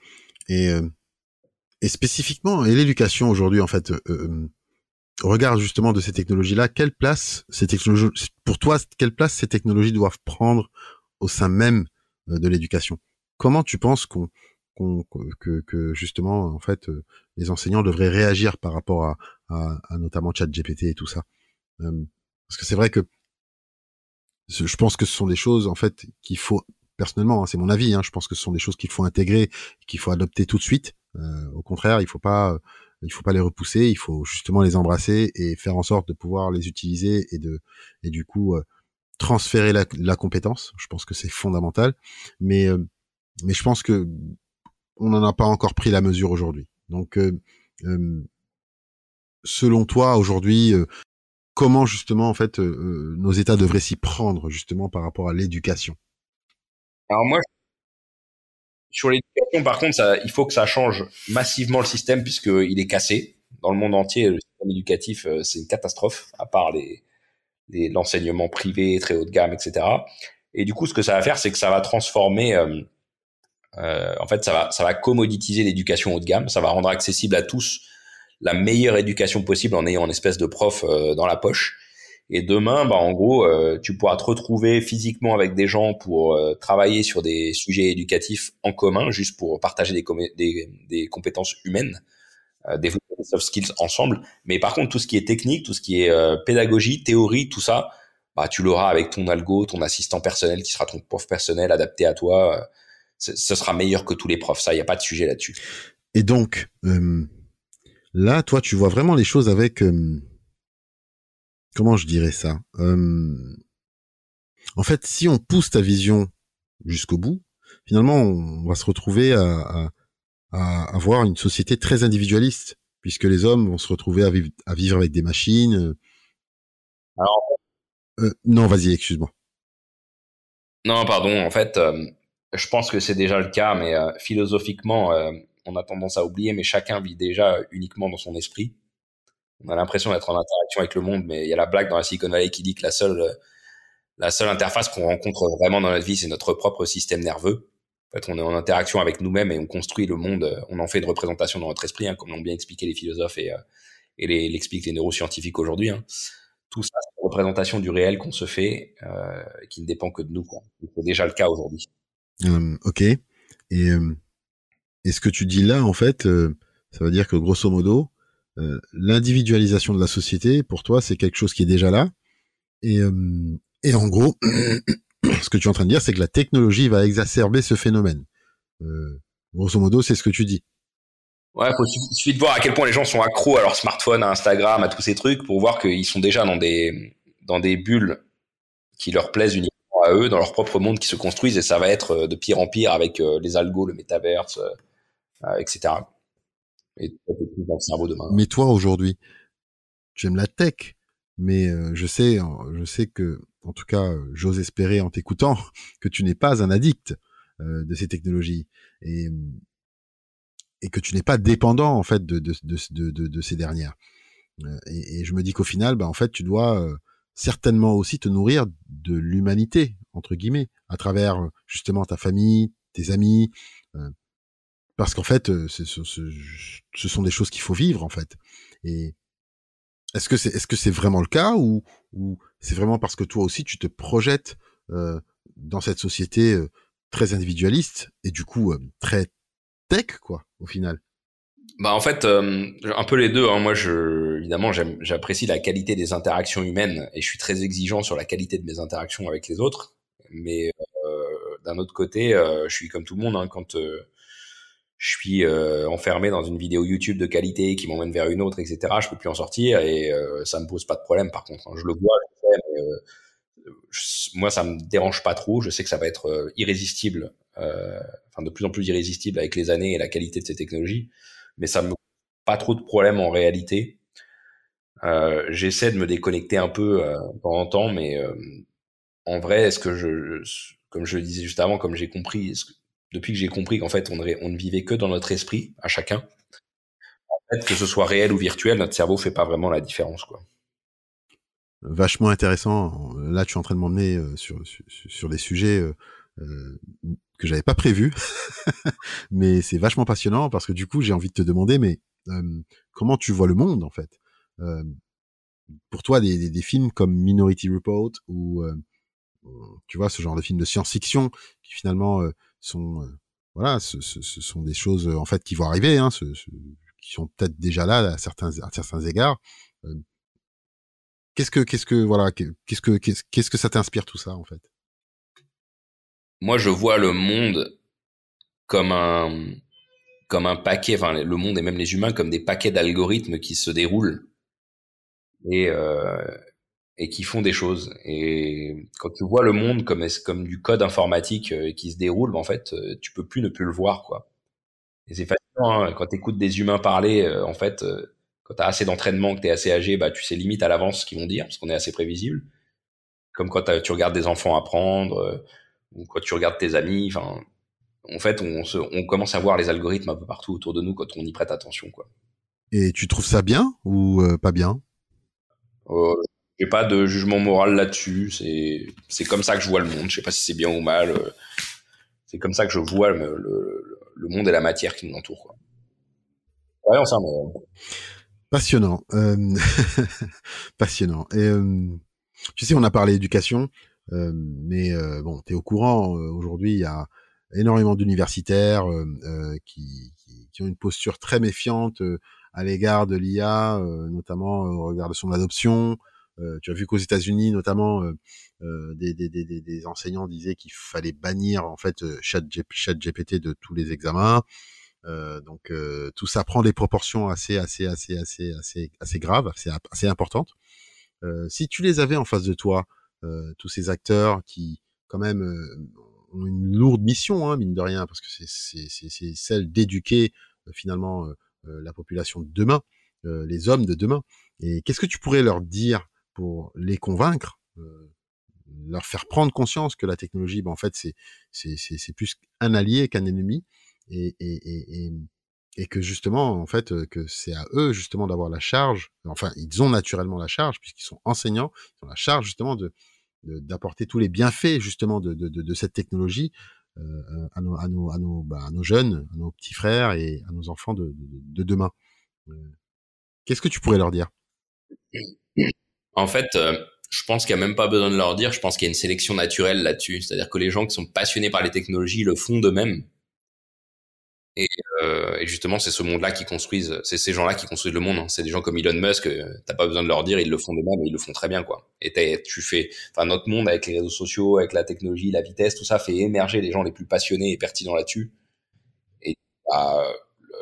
Et, euh, et spécifiquement, et l'éducation aujourd'hui, en fait, euh, euh, au regard justement de ces technologies-là, quelle place ces technologies, pour toi, quelle place ces technologies doivent prendre au sein même euh, de l'éducation? Comment tu penses qu'on, que, que justement, en fait, euh, les enseignants devraient réagir par rapport à, à, à notamment ChatGPT et tout ça Euh, Parce que c'est vrai que je pense que ce sont des choses en fait qu'il faut personnellement, hein, c'est mon avis, hein, je pense que ce sont des choses qu'il faut intégrer, qu'il faut adopter tout de suite. Euh, au contraire, il faut pas, il faut pas les repousser, il faut justement les embrasser et faire en sorte de pouvoir les utiliser et de, et du coup euh, transférer la, la compétence. Je pense que c'est fondamental, mais euh, mais je pense que on n'en a pas encore pris la mesure aujourd'hui. Donc, euh, selon toi, aujourd'hui, euh, comment justement en fait euh, nos États devraient s'y prendre justement par rapport à l'éducation? Alors moi, sur l'éducation, par contre, ça, il faut que ça change massivement le système puisqu'il est cassé. Dans le monde entier, le système éducatif, c'est une catastrophe, à part les- l'enseignement privé très haut de gamme, etc. Et du coup, ce que ça va faire, c'est que ça va transformer, euh, euh, en fait, ça va, ça va commoditiser l'éducation haut de gamme, ça va rendre accessible à tous la meilleure éducation possible en ayant une espèce de prof euh, dans la poche. Et demain, bah, en gros, euh, tu pourras te retrouver physiquement avec des gens pour euh, travailler sur des sujets éducatifs en commun, juste pour partager des, des, des compétences humaines, euh, développer des soft skills ensemble. Mais par contre, tout ce qui est technique, tout ce qui est euh, pédagogie, théorie, tout ça, bah, tu l'auras avec ton algo, ton assistant personnel qui sera ton prof personnel adapté à toi. Ce sera meilleur que tous les profs. Ça, il n'y a pas de sujet là-dessus. Et donc, euh, là, toi, tu vois vraiment les choses avec... euh, comment je dirais ça Euh, En fait, si on pousse ta vision jusqu'au bout, finalement, on va se retrouver à, à, à avoir une société très individualiste, puisque les hommes vont se retrouver à vivre, à vivre avec des machines. Alors, Euh, non, vas-y, excuse-moi. Non, pardon. En fait, euh, je pense que c'est déjà le cas, mais euh, philosophiquement, euh, on a tendance à oublier, mais chacun vit déjà uniquement dans son esprit. On a l'impression d'être en interaction avec le monde, mais il y a la blague dans la Silicon Valley qui dit que la seule, euh, interface qu'on rencontre vraiment dans notre vie, c'est notre propre système nerveux. En fait, on est en interaction avec nous-mêmes et on construit le monde. On en fait une représentation dans notre esprit, hein, comme l'ont bien expliqué les philosophes et, l'expliquent les neuroscientifiques aujourd'hui. Hein. Tout ça, c'est une représentation du réel qu'on se fait, qui ne dépend que de nous. C'est déjà le cas aujourd'hui. Euh, ok. Et, euh, et ce que tu dis là, en fait, euh, ça veut dire que grosso modo, euh, l'individualisation de la société, pour toi, c'est quelque chose qui est déjà là. Et, et en gros, ce que tu es en train de dire, c'est que la technologie va exacerber ce phénomène. Euh, grosso modo, c'est ce que tu dis. Ouais, faut suffit de voir à quel point les gens sont accros à leur smartphone, à Instagram, à tous ces trucs pour voir qu'ils sont déjà dans des dans des bulles qui leur plaisent uniquement à eux, dans leur propre monde qui se construisent et ça va être euh, de pire en pire avec euh, les algos, le métaverse, euh, etc. Et dans le cerveau demain. Mais toi aujourd'hui, tu aimes la tech, mais je sais, je sais que, en tout cas, j'ose espérer en t'écoutant que tu n'es pas un addict de ces technologies et et que tu n'es pas dépendant en fait de de, de, de, de ces dernières. Et, et, je me dis qu'au final, bah, en fait, tu dois certainement aussi te nourrir de l'humanité entre guillemets à travers justement ta famille, tes amis, parce qu'en fait, ce, ce, ce, sont des choses qu'il faut vivre en fait. Et est-ce que c'est est-ce que c'est vraiment le cas ou ou c'est vraiment parce que toi aussi tu te projettes dans cette société très individualiste et du coup très tech, quoi, au final? Bah en fait, euh, un peu les deux. Hein. Moi, je, évidemment, j'apprécie la qualité des interactions humaines et je suis très exigeant sur la qualité de mes interactions avec les autres. Mais euh, d'un autre côté, euh, je suis comme tout le monde. Hein, quand je suis enfermé dans une vidéo YouTube de qualité qui m'emmène vers une autre, etc., je peux plus en sortir et ça me pose pas de problème. Par contre, hein. je le vois, je sais, mais, moi, ça me dérange pas trop. Je sais que ça va être irrésistible enfin de plus en plus irrésistible avec les années et la qualité de ces technologies, mais ça me pas trop de problèmes en réalité. Euh, J'essaie de me déconnecter un peu euh, de temps mais euh, en vrai, est-ce que je, comme je le disais juste avant, comme j'ai compris, depuis que j'ai compris qu'en fait on ne, vivait que dans notre esprit à chacun, en fait, que ce soit réel ou virtuel, notre cerveau fait pas vraiment la différence, quoi vachement intéressant. Là, tu es en train de m'emmener sur, sur, sur, des sujets euh, que j'avais pas prévu, mais c'est vachement passionnant parce que du coup j'ai envie de te demander, mais euh, comment tu vois le monde en fait? Euh, Pour toi, des, des, films comme Minority Report ou tu vois ce genre de films de science-fiction qui finalement sont voilà, ce, ce, ce, sont des choses en fait qui vont arriver, hein, ce, qui sont peut-être déjà là à certains à certains égards. qu'est-ce que qu'est-ce que voilà qu'est-ce que qu'est-ce que ça t'inspire tout ça en fait? Moi, je vois le monde comme un, comme un paquet, enfin, le monde et même les humains comme des paquets d'algorithmes qui se déroulent et, euh, et qui font des choses. Et quand tu vois le monde comme, comme du code informatique euh, qui se déroule, en fait, euh, tu peux plus ne plus le voir, quoi. Et c'est fascinant, hein, quand tu écoutes des humains parler, en fait, quand tu as assez d'entraînement, que tu es assez âgé, bah, tu sais limite à l'avance ce qu'ils vont dire, parce qu'on est assez prévisible. Comme quand tu regardes des enfants apprendre, ou quand tu regardes tes amis, enfin, en fait, on, se, on commence à voir les algorithmes un peu partout autour de nous quand on y prête attention, quoi. Et tu trouves ça bien ou euh, pas bien? Euh, J'ai pas de jugement moral là-dessus. C'est c'est comme ça que je vois le monde. Je sais pas si c'est bien ou mal. Euh, c'est comme ça que je vois le, le, le, monde et la matière qui nous entoure. Quoi. Ouais, mais... Passionnant, euh, passionnant. Et tu sais, on a parlé éducation. Euh, mais euh, bon, tu es au courant, euh, aujourd'hui, il y a énormément d'universitaires qui, qui, qui, ont une posture très méfiante à l'égard de l'IA, notamment au regard de son adoption. tu as vu qu'aux États-Unis, notamment, des, des, des, des, enseignants disaient qu'il fallait bannir en fait ChatGPT de tous les examens. Euh, donc tout ça prend des proportions assez assez assez assez assez assez graves, assez assez importantes. Euh, si tu les avais en face de toi, euh, tous ces acteurs qui quand même euh, ont une lourde mission, hein, mine de rien, parce que c'est celle d'éduquer euh, finalement la population de demain, les hommes de demain. Et qu'est-ce que tu pourrais leur dire pour les convaincre, leur faire prendre conscience que la technologie, ben, en fait, c'est plus un allié qu'un ennemi, et, et que justement, en fait, que c'est à eux justement d'avoir la charge. Enfin, ils ont naturellement la charge puisqu'ils sont enseignants, ils ont la charge justement de d'apporter tous les bienfaits justement de, de, de, cette technologie euh, à, nos, à, nos, à, nos, bah, à nos jeunes, à nos petits frères et à nos enfants de, de demain. Euh, qu'est-ce que tu pourrais leur dire? En fait, euh, je pense qu'il n'y a même pas besoin de leur dire. Je pense qu'il y a une sélection naturelle là-dessus. C'est-à-dire que les gens qui sont passionnés par les technologies le font d'eux-mêmes. Et, euh, et, justement, c'est ce monde-là qui construisent, c'est ces gens-là qui construisent le monde. Hein. C'est des gens comme Elon Musk, euh, t'as pas besoin de leur dire, ils le font de même, et ils le font très bien, quoi. Et tu fais, enfin, notre monde avec les réseaux sociaux, avec la technologie, la vitesse, tout ça fait émerger les gens les plus passionnés et pertinents là-dessus. Et bah,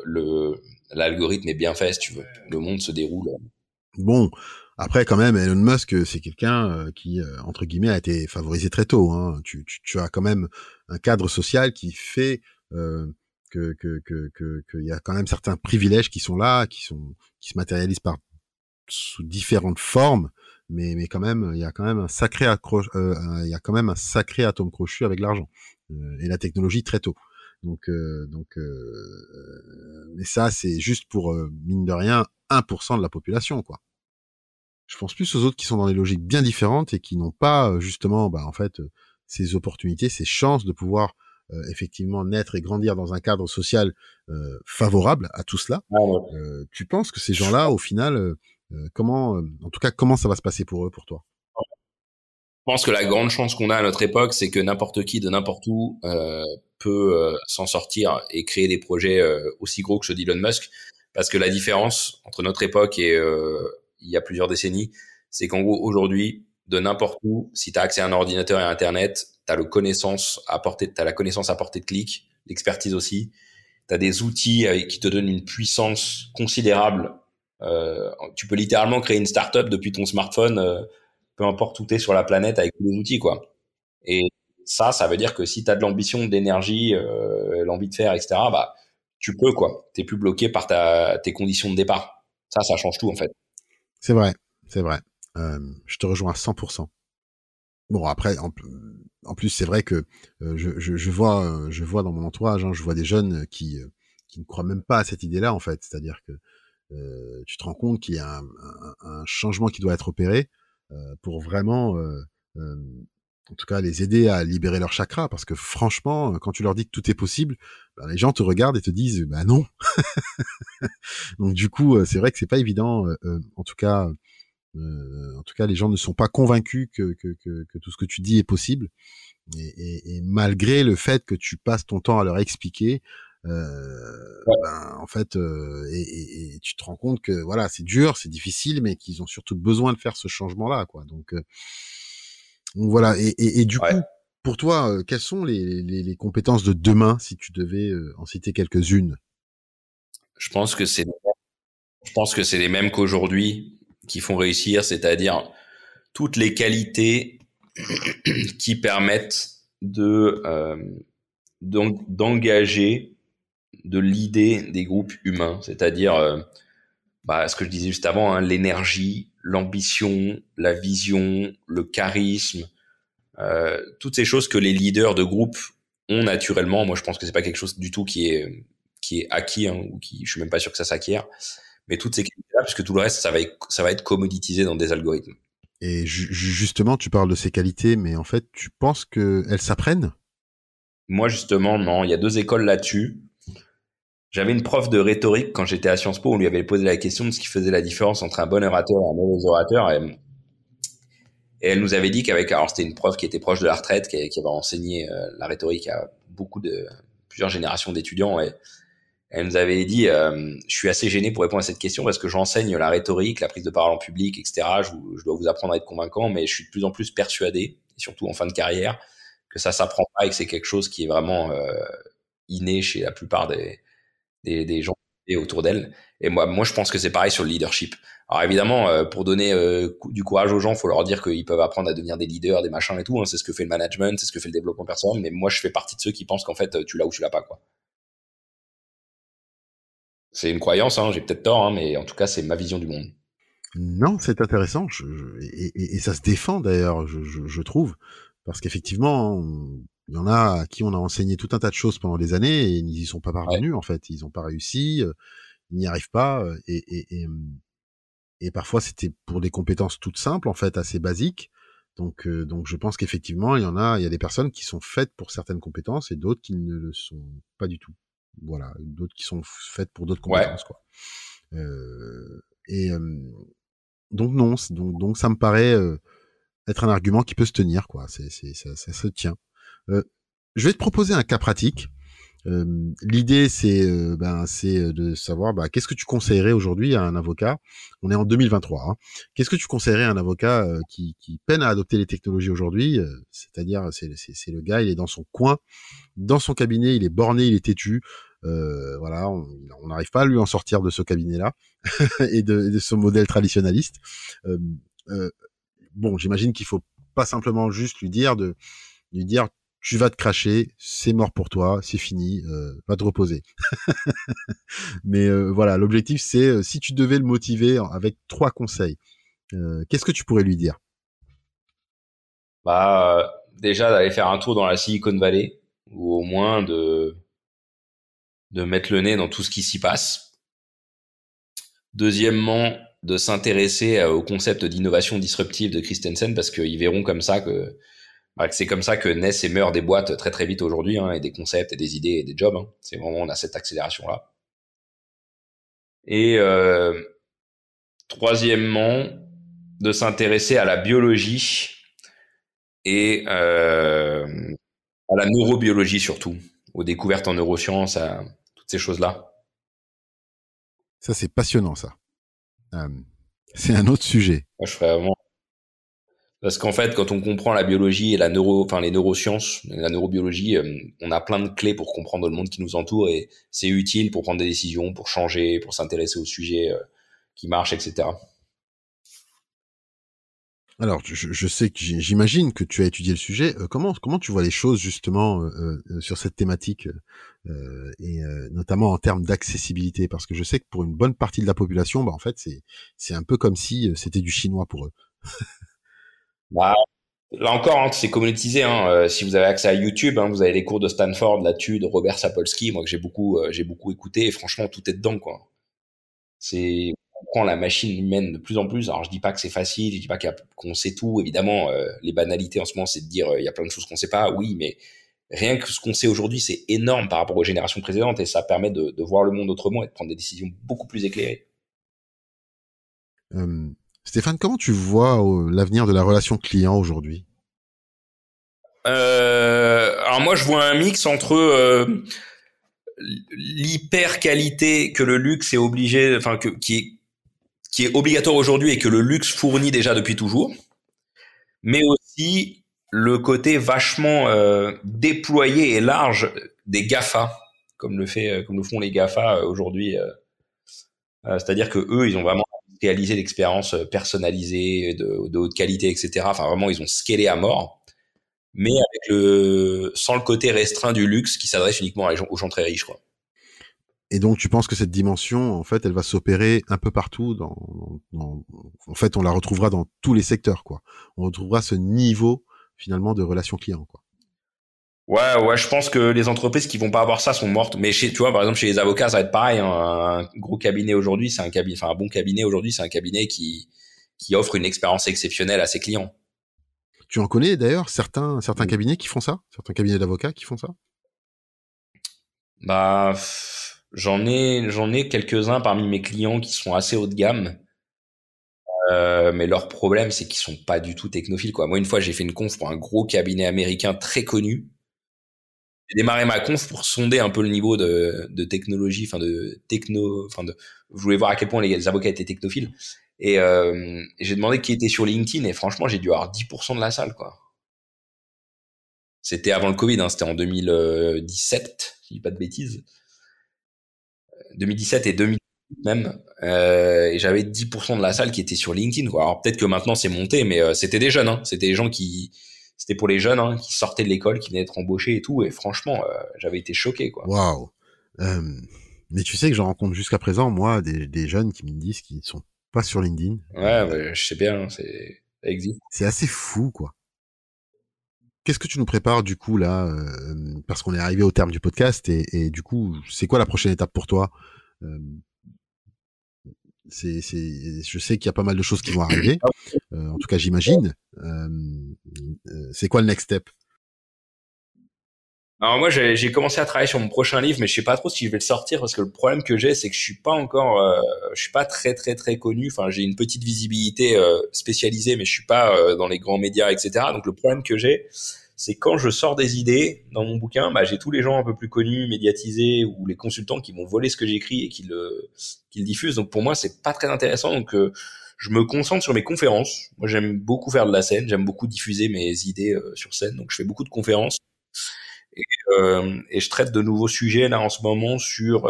le l'algorithme est bien fait, si tu veux. Le monde se déroule. Bon, après, quand même, Elon Musk, c'est quelqu'un euh, qui, euh, entre guillemets, a été favorisé très tôt. Hein. Tu, tu, tu, as quand même un cadre social qui fait euh, que qu'il que, que, que, y a quand même certains privilèges qui sont là, qui sont qui se matérialisent par sous différentes formes, mais mais quand même, il y a quand même un sacré accroche, euh, il y a quand même un sacré atome crochu avec l'argent et la technologie très tôt. Donc, euh, donc, euh, mais ça, c'est juste pour mine de rien 1% de la population, quoi. Je pense plus aux autres qui sont dans des logiques bien différentes et qui n'ont pas justement, bah, en fait, ces opportunités, ces chances de pouvoir effectivement naître et grandir dans un cadre social favorable à tout cela. Ah tu penses que ces gens-là, au final, comment, en tout cas, comment ça va se passer pour eux, pour toi? Je pense que la grande chance qu'on a à notre époque, c'est que n'importe qui de n'importe où euh, peut euh, s'en sortir et créer des projets euh, aussi gros que ceux d'Elon Musk. Parce que la différence entre notre époque et il y a plusieurs décennies, c'est qu'en gros, aujourd'hui, de n'importe où, si tu as accès à un ordinateur et à Internet, tu as, le connaissance à portée, as la connaissance à portée de clic, l'expertise aussi. Tu as des outils qui te donnent une puissance considérable. tu peux littéralement créer une startup depuis ton smartphone peu importe où tu es sur la planète avec les outils, quoi. Et ça, ça veut dire que si tu as de l'ambition, d'énergie, euh, l'envie de faire, etc., bah, tu peux, quoi. T'es plus bloqué par ta, tes conditions de départ. Ça, ça change tout, en fait. C'est vrai, c'est vrai. Euh, je te rejoins à 100%. Bon, après, en, plus, c'est vrai que euh, je, vois, euh, je vois dans mon entourage, hein, je vois des jeunes qui, euh, qui ne croient même pas à cette idée-là, en fait. C'est-à-dire que tu te rends compte qu'il y a un, changement qui doit être opéré pour vraiment en tout cas les aider à libérer leur chakra parce que franchement quand tu leur dis que tout est possible ben, les gens te regardent et te disent bah non donc du coup c'est vrai que c'est pas évident en tout cas en tout cas les gens ne sont pas convaincus que, que, que, que tout ce que tu dis est possible. Et, et, et, malgré le fait que tu passes ton temps à leur expliquer euh, ben, en fait, euh, et, et, tu te rends compte que voilà, c'est dur, c'est difficile, mais qu'ils ont surtout besoin de faire ce changement-là, quoi. Donc, euh, donc voilà. Et, et du coup, pour toi, quelles sont les, les, les, compétences de demain, si tu devais en citer quelques-unes? Je pense que c'est, je pense que c'est les mêmes qu'aujourd'hui qui font réussir, c'est-à-dire toutes les qualités qui permettent de d'engager de l'idée des groupes humains, c'est-à-dire euh, bah, ce que je disais juste avant, hein, l'énergie, l'ambition, la vision, le charisme, euh, toutes ces choses que les leaders de groupe ont naturellement. Moi, je pense que c'est pas quelque chose du tout qui est qui est acquis hein, ou qui, je suis même pas sûr que ça s'acquiert. Mais toutes ces qualités-là, puisque tout le reste, ça va être, ça va être commoditisé dans des algorithmes. Et justement, tu parles de ces qualités, mais en fait, tu penses qu'elles s'apprennent? Moi, justement, non. Il y a deux écoles là-dessus. J'avais une prof de rhétorique quand j'étais à Sciences Po, on lui avait posé la question de ce qui faisait la différence entre un bon orateur et un mauvais orateur. Et, elle nous avait dit qu'avec, alors c'était une prof qui était proche de la retraite, qui, qui avait enseigné euh, la rhétorique à beaucoup de, plusieurs générations d'étudiants. Et elle nous avait dit, euh, je suis assez gêné pour répondre à cette question parce que j'enseigne la rhétorique, la prise de parole en public, etc. Je, je, dois vous apprendre à être convaincant, mais je suis de plus en plus persuadé, surtout en fin de carrière, que ça s'apprend pas et que c'est quelque chose qui est vraiment euh, inné chez la plupart des, des, gens autour d'elle. Et moi, moi, je pense que c'est pareil sur le leadership. Alors évidemment, euh, pour donner euh, du courage aux gens, faut leur dire qu'ils peuvent apprendre à devenir des leaders, des machins et tout. Hein. C'est ce que fait le management, c'est ce que fait le développement personnel. Mais moi, je fais partie de ceux qui pensent qu'en fait, tu l'as ou tu l'as pas, quoi. C'est une croyance, hein, j'ai peut-être tort, hein, mais en tout cas, c'est ma vision du monde. Non, c'est intéressant, je, je, et, et, ça se défend d'ailleurs, je, je, trouve, parce qu'effectivement, il y en a à qui on a enseigné tout un tas de choses pendant des années et ils n'y sont pas parvenus en fait. Ils n'ont pas réussi, euh, ils n'y arrivent pas euh, et, et, et, et parfois c'était pour des compétences toutes simples en fait, assez basiques. Donc, euh, donc je pense qu'effectivement il y en a, il y a des personnes qui sont faites pour certaines compétences et d'autres qui ne le sont pas du tout. Voilà, d'autres qui sont faites pour d'autres compétences quoi. Euh, et donc non, donc donc ça me paraît être un argument qui peut se tenir quoi. C'est c'est ça, ça se tient. Euh, je vais te proposer un cas pratique. Euh, L'idée, c'est euh, ben, c'est de savoir bah, qu'est-ce que tu conseillerais aujourd'hui à un avocat? On est en 2023. Hein. Qu'est-ce que tu conseillerais à un avocat euh, qui, qui, peine à adopter les technologies aujourd'hui C'est-à-dire, c'est le gars, il est dans son coin, dans son cabinet, il est borné, il est têtu. Euh, voilà, on n'arrive pas à lui en sortir de ce cabinet-là et, de, de, ce modèle traditionnaliste. Euh, euh, bon, j'imagine qu'il faut pas simplement juste lui dire de lui dire tu vas te cracher, c'est mort pour toi, c'est fini, euh, va te reposer. Mais euh, voilà, l'objectif c'est euh, si tu devais le motiver avec trois conseils, qu'est-ce que tu pourrais lui dire? Bah déjà d'aller faire un tour dans la Silicon Valley ou au moins de de mettre le nez dans tout ce qui s'y passe. Deuxièmement, de s'intéresser au concept d'innovation disruptive de Christensen parce qu'ils verront comme ça que c'est comme ça que naissent et meurent des boîtes très très vite aujourd'hui, hein, et des concepts, et des idées, et des jobs. Hein. C'est vraiment, on a cette accélération-là. Et euh, troisièmement, de s'intéresser à la biologie et euh, à la neurobiologie surtout, aux découvertes en neurosciences, à toutes ces choses-là. Ça, c'est passionnant, ça. Euh, c'est un autre sujet. Moi, je ferais vraiment parce qu'en fait, quand on comprend la biologie et la neuro, enfin les neurosciences, la neurobiologie, euh, on a plein de clés pour comprendre le monde qui nous entoure et c'est utile pour prendre des décisions, pour changer, pour s'intéresser aux sujets euh, qui marchent, etc. Alors, je, je sais que j'imagine que tu as étudié le sujet. Euh, comment comment tu vois les choses justement sur cette thématique et notamment en termes d'accessibilité? Parce que je sais que pour une bonne partie de la population, bah en fait c'est c'est un peu comme si c'était du chinois pour eux. Bah, là encore, hein, c'est communautarisé. Hein. Euh, si vous avez accès à YouTube, hein, vous avez les cours de Stanford là-dessus, de Robert Sapolsky, moi que j'ai beaucoup, euh, j'ai beaucoup écouté. Et franchement, tout est dedans, quoi. C'est on prend la machine humaine de plus en plus. Alors je dis pas que c'est facile, je dis pas qu'on sait tout. Évidemment, euh, les banalités en ce moment, c'est de dire il y a plein de choses qu'on sait pas. Oui, mais rien que ce qu'on sait aujourd'hui, c'est énorme par rapport aux générations précédentes et ça permet de, de, voir le monde autrement et de prendre des décisions beaucoup plus éclairées. Stéphane, comment tu vois euh, l'avenir de la relation client aujourd'hui? Euh, Alors moi, je vois un mix entre euh, l'hyper qualité que le luxe est obligé, enfin qui est qui est obligatoire aujourd'hui et que le luxe fournit déjà depuis toujours, mais aussi le côté vachement déployé et large des Gafa, comme le fait, comme le font les Gafa aujourd'hui. C'est-à-dire que eux, ils ont vraiment réaliser l'expérience euh, personnalisée de, de, haute qualité, etc. Enfin, vraiment, ils ont scalé à mort, mais sans le côté restreint du luxe qui s'adresse uniquement aux gens très riches. Et donc, tu penses que cette dimension, en fait, elle va s'opérer un peu partout. Dans, en fait, on la retrouvera dans tous les secteurs, quoi. On retrouvera ce niveau finalement de relation client, quoi. Ouais, ouais, je pense que les entreprises qui vont pas avoir ça sont mortes. Mais chez, tu vois, par exemple, chez les avocats, ça va être pareil. Hein. Un gros cabinet aujourd'hui, c'est un cabinet, enfin un bon cabinet aujourd'hui, c'est un cabinet qui qui offre une expérience exceptionnelle à ses clients. Tu en connais d'ailleurs certains certains cabinets qui font ça, certains cabinets d'avocats qui font ça? Bah, j'en ai j'en ai quelques uns parmi mes clients qui sont assez haut de gamme. Euh, mais leur problème, c'est qu'ils sont pas du tout technophiles. Quoi. Moi, une fois, j'ai fait une conf pour un gros cabinet américain très connu j'ai démarré ma conf pour sonder un peu le niveau de, de technologie, enfin de techno, enfin de, je voulais voir à quel point les, avocats étaient technophiles. Et, euh, j'ai demandé qui était sur LinkedIn et franchement, j'ai dû avoir 10% de la salle, quoi. C'était avant le Covid, hein, c'était en 2017, si je dis pas de bêtises. 2017 et 2018 même. Euh, et j'avais 10% de la salle qui était sur LinkedIn, quoi. Alors peut-être que maintenant c'est monté, mais euh, c'était des jeunes, hein. C'était des gens qui, c'était pour les jeunes hein, qui sortaient de l'école, qui venaient d'être embauchés et tout. Et franchement, euh, j'avais été choqué, quoi. Waouh. Euh, mais tu sais que j'en rencontre jusqu'à présent, moi, des, des, jeunes qui me disent qu'ils ne sont pas sur LinkedIn. Ouais, je sais bien, c'est ça existe. C'est assez fou, quoi. Qu'est-ce que tu nous prépares du coup là, euh, parce qu'on est arrivé au terme du podcast et, et du coup, c'est quoi la prochaine étape pour toi euh, c'est, c'est, je sais qu'il y a pas mal de choses qui vont arriver. Euh, en tout cas, j'imagine. Euh, c'est quoi le next step? Alors moi, j'ai commencé à travailler sur mon prochain livre, mais je sais pas trop si je vais le sortir parce que le problème que j'ai, c'est que je suis pas encore, euh, je suis pas très très très connu. Enfin, j'ai une petite visibilité euh, spécialisée, mais je suis pas euh, dans les grands médias, etc. Donc le problème que j'ai, c'est quand je sors des idées dans mon bouquin, bah, j'ai tous les gens un peu plus connus, médiatisés ou les consultants qui vont voler ce que j'écris et qui le, diffusent. Donc pour moi, c'est pas très intéressant. Donc je me concentre sur mes conférences. Moi, j'aime beaucoup faire de la scène, j'aime beaucoup diffuser mes idées euh, sur scène. Donc je fais beaucoup de conférences. Et, et, je traite de nouveaux sujets là en ce moment sur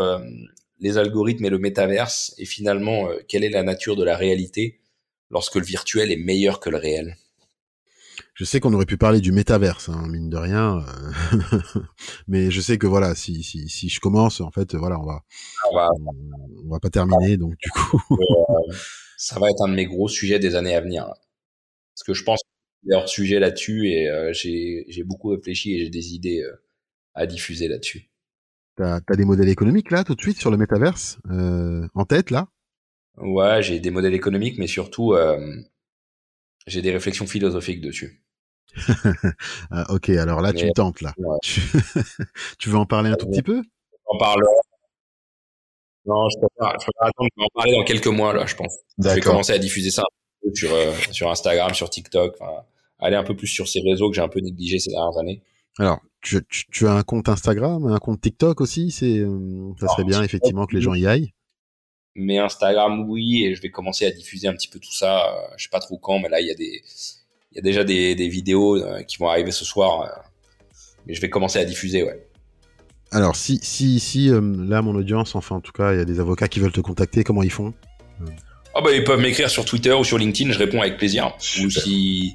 les algorithmes et le métaverse et finalement quelle est la nature de la réalité lorsque le virtuel est meilleur que le réel? Je sais qu'on aurait pu parler du métaverse, hein, mine de rien, euh, mais je sais que voilà, si, si, si je commence, en fait, voilà, on va, on va, on va pas terminer, donc du coup. Euh, ça va être un de mes gros sujets des années à venir. Parce que je pense qu'il y a hors sujet là-dessus et euh, j'ai beaucoup réfléchi et j'ai des idées à diffuser là-dessus. T'as as des modèles économiques là, tout de suite, sur le métaverse, en tête là? Ouais, j'ai des modèles économiques, mais surtout, j'ai des réflexions philosophiques dessus. ah, ok, alors là, tu me tentes, là. Tu... veux en parler un tout petit peu? En parle. Non, je préfère, je préfère attendre, en parler dans quelques mois, là, je pense. Je vais commencer à diffuser ça sur, euh, sur Instagram, sur TikTok, aller un peu plus sur ces réseaux que j'ai un peu négligés ces dernières années. Alors, tu, tu, as un compte Instagram, un compte TikTok aussi C'est, euh, ça serait bien effectivement que les gens y aillent. Mais Instagram, oui, et je vais commencer à diffuser un petit peu tout ça. Euh, je sais pas trop quand, mais là, il y a des, il y a déjà des, des vidéos euh, qui vont arriver ce soir. Euh, mais je vais commencer à diffuser, ouais. Alors, si, si, si euh, là, mon audience, enfin, en tout cas, il y a des avocats qui veulent te contacter, comment ils font? Ah, bah, ils peuvent m'écrire sur Twitter ou sur LinkedIn, je réponds avec plaisir. Ou si,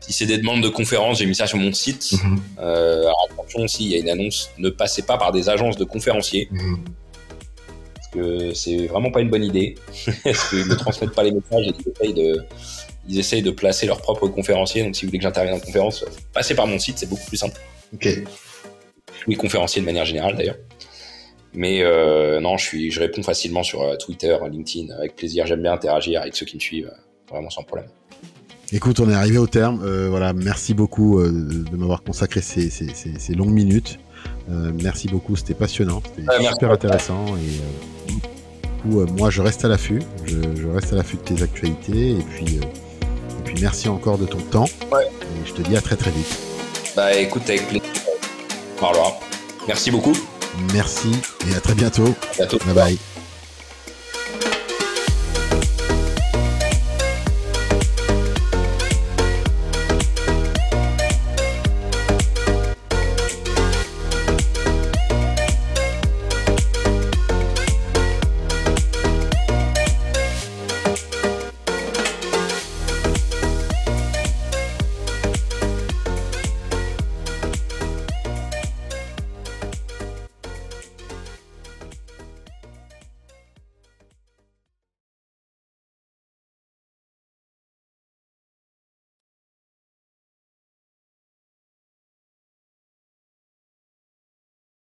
si c'est des demandes de conférences, j'ai mis ça sur mon site. Mhm. alors, attention, s'il y a une annonce, ne passez pas par des agences de conférenciers. Mhm. Parce que c'est vraiment pas une bonne idée. parce qu'ils ne transmettent pas les messages et ils essayent de ils essayent de placer leurs propres conférenciers. Donc, si vous voulez que j'intervienne en conférence, passez par mon site, c'est beaucoup plus simple. Ok. Les conférenciers de manière générale, d'ailleurs. Mais euh, non, je, suis, je réponds facilement sur euh, Twitter, LinkedIn, avec plaisir. J'aime bien interagir avec ceux qui me suivent, euh, vraiment sans problème. Écoute, on est arrivé au terme. voilà, merci beaucoup de m'avoir consacré ces, ces, ces, longues minutes. merci beaucoup, c'était passionnant, c'était super intéressant. Et du coup, moi, je reste à l'affût. Je, je, reste à l'affût de tes actualités. Et puis, puis merci encore de ton temps. Ouais. Et je te dis à très très vite. Bah écoute, avec plaisir. Merci beaucoup. Merci et à très bientôt. À bientôt. Bye bye.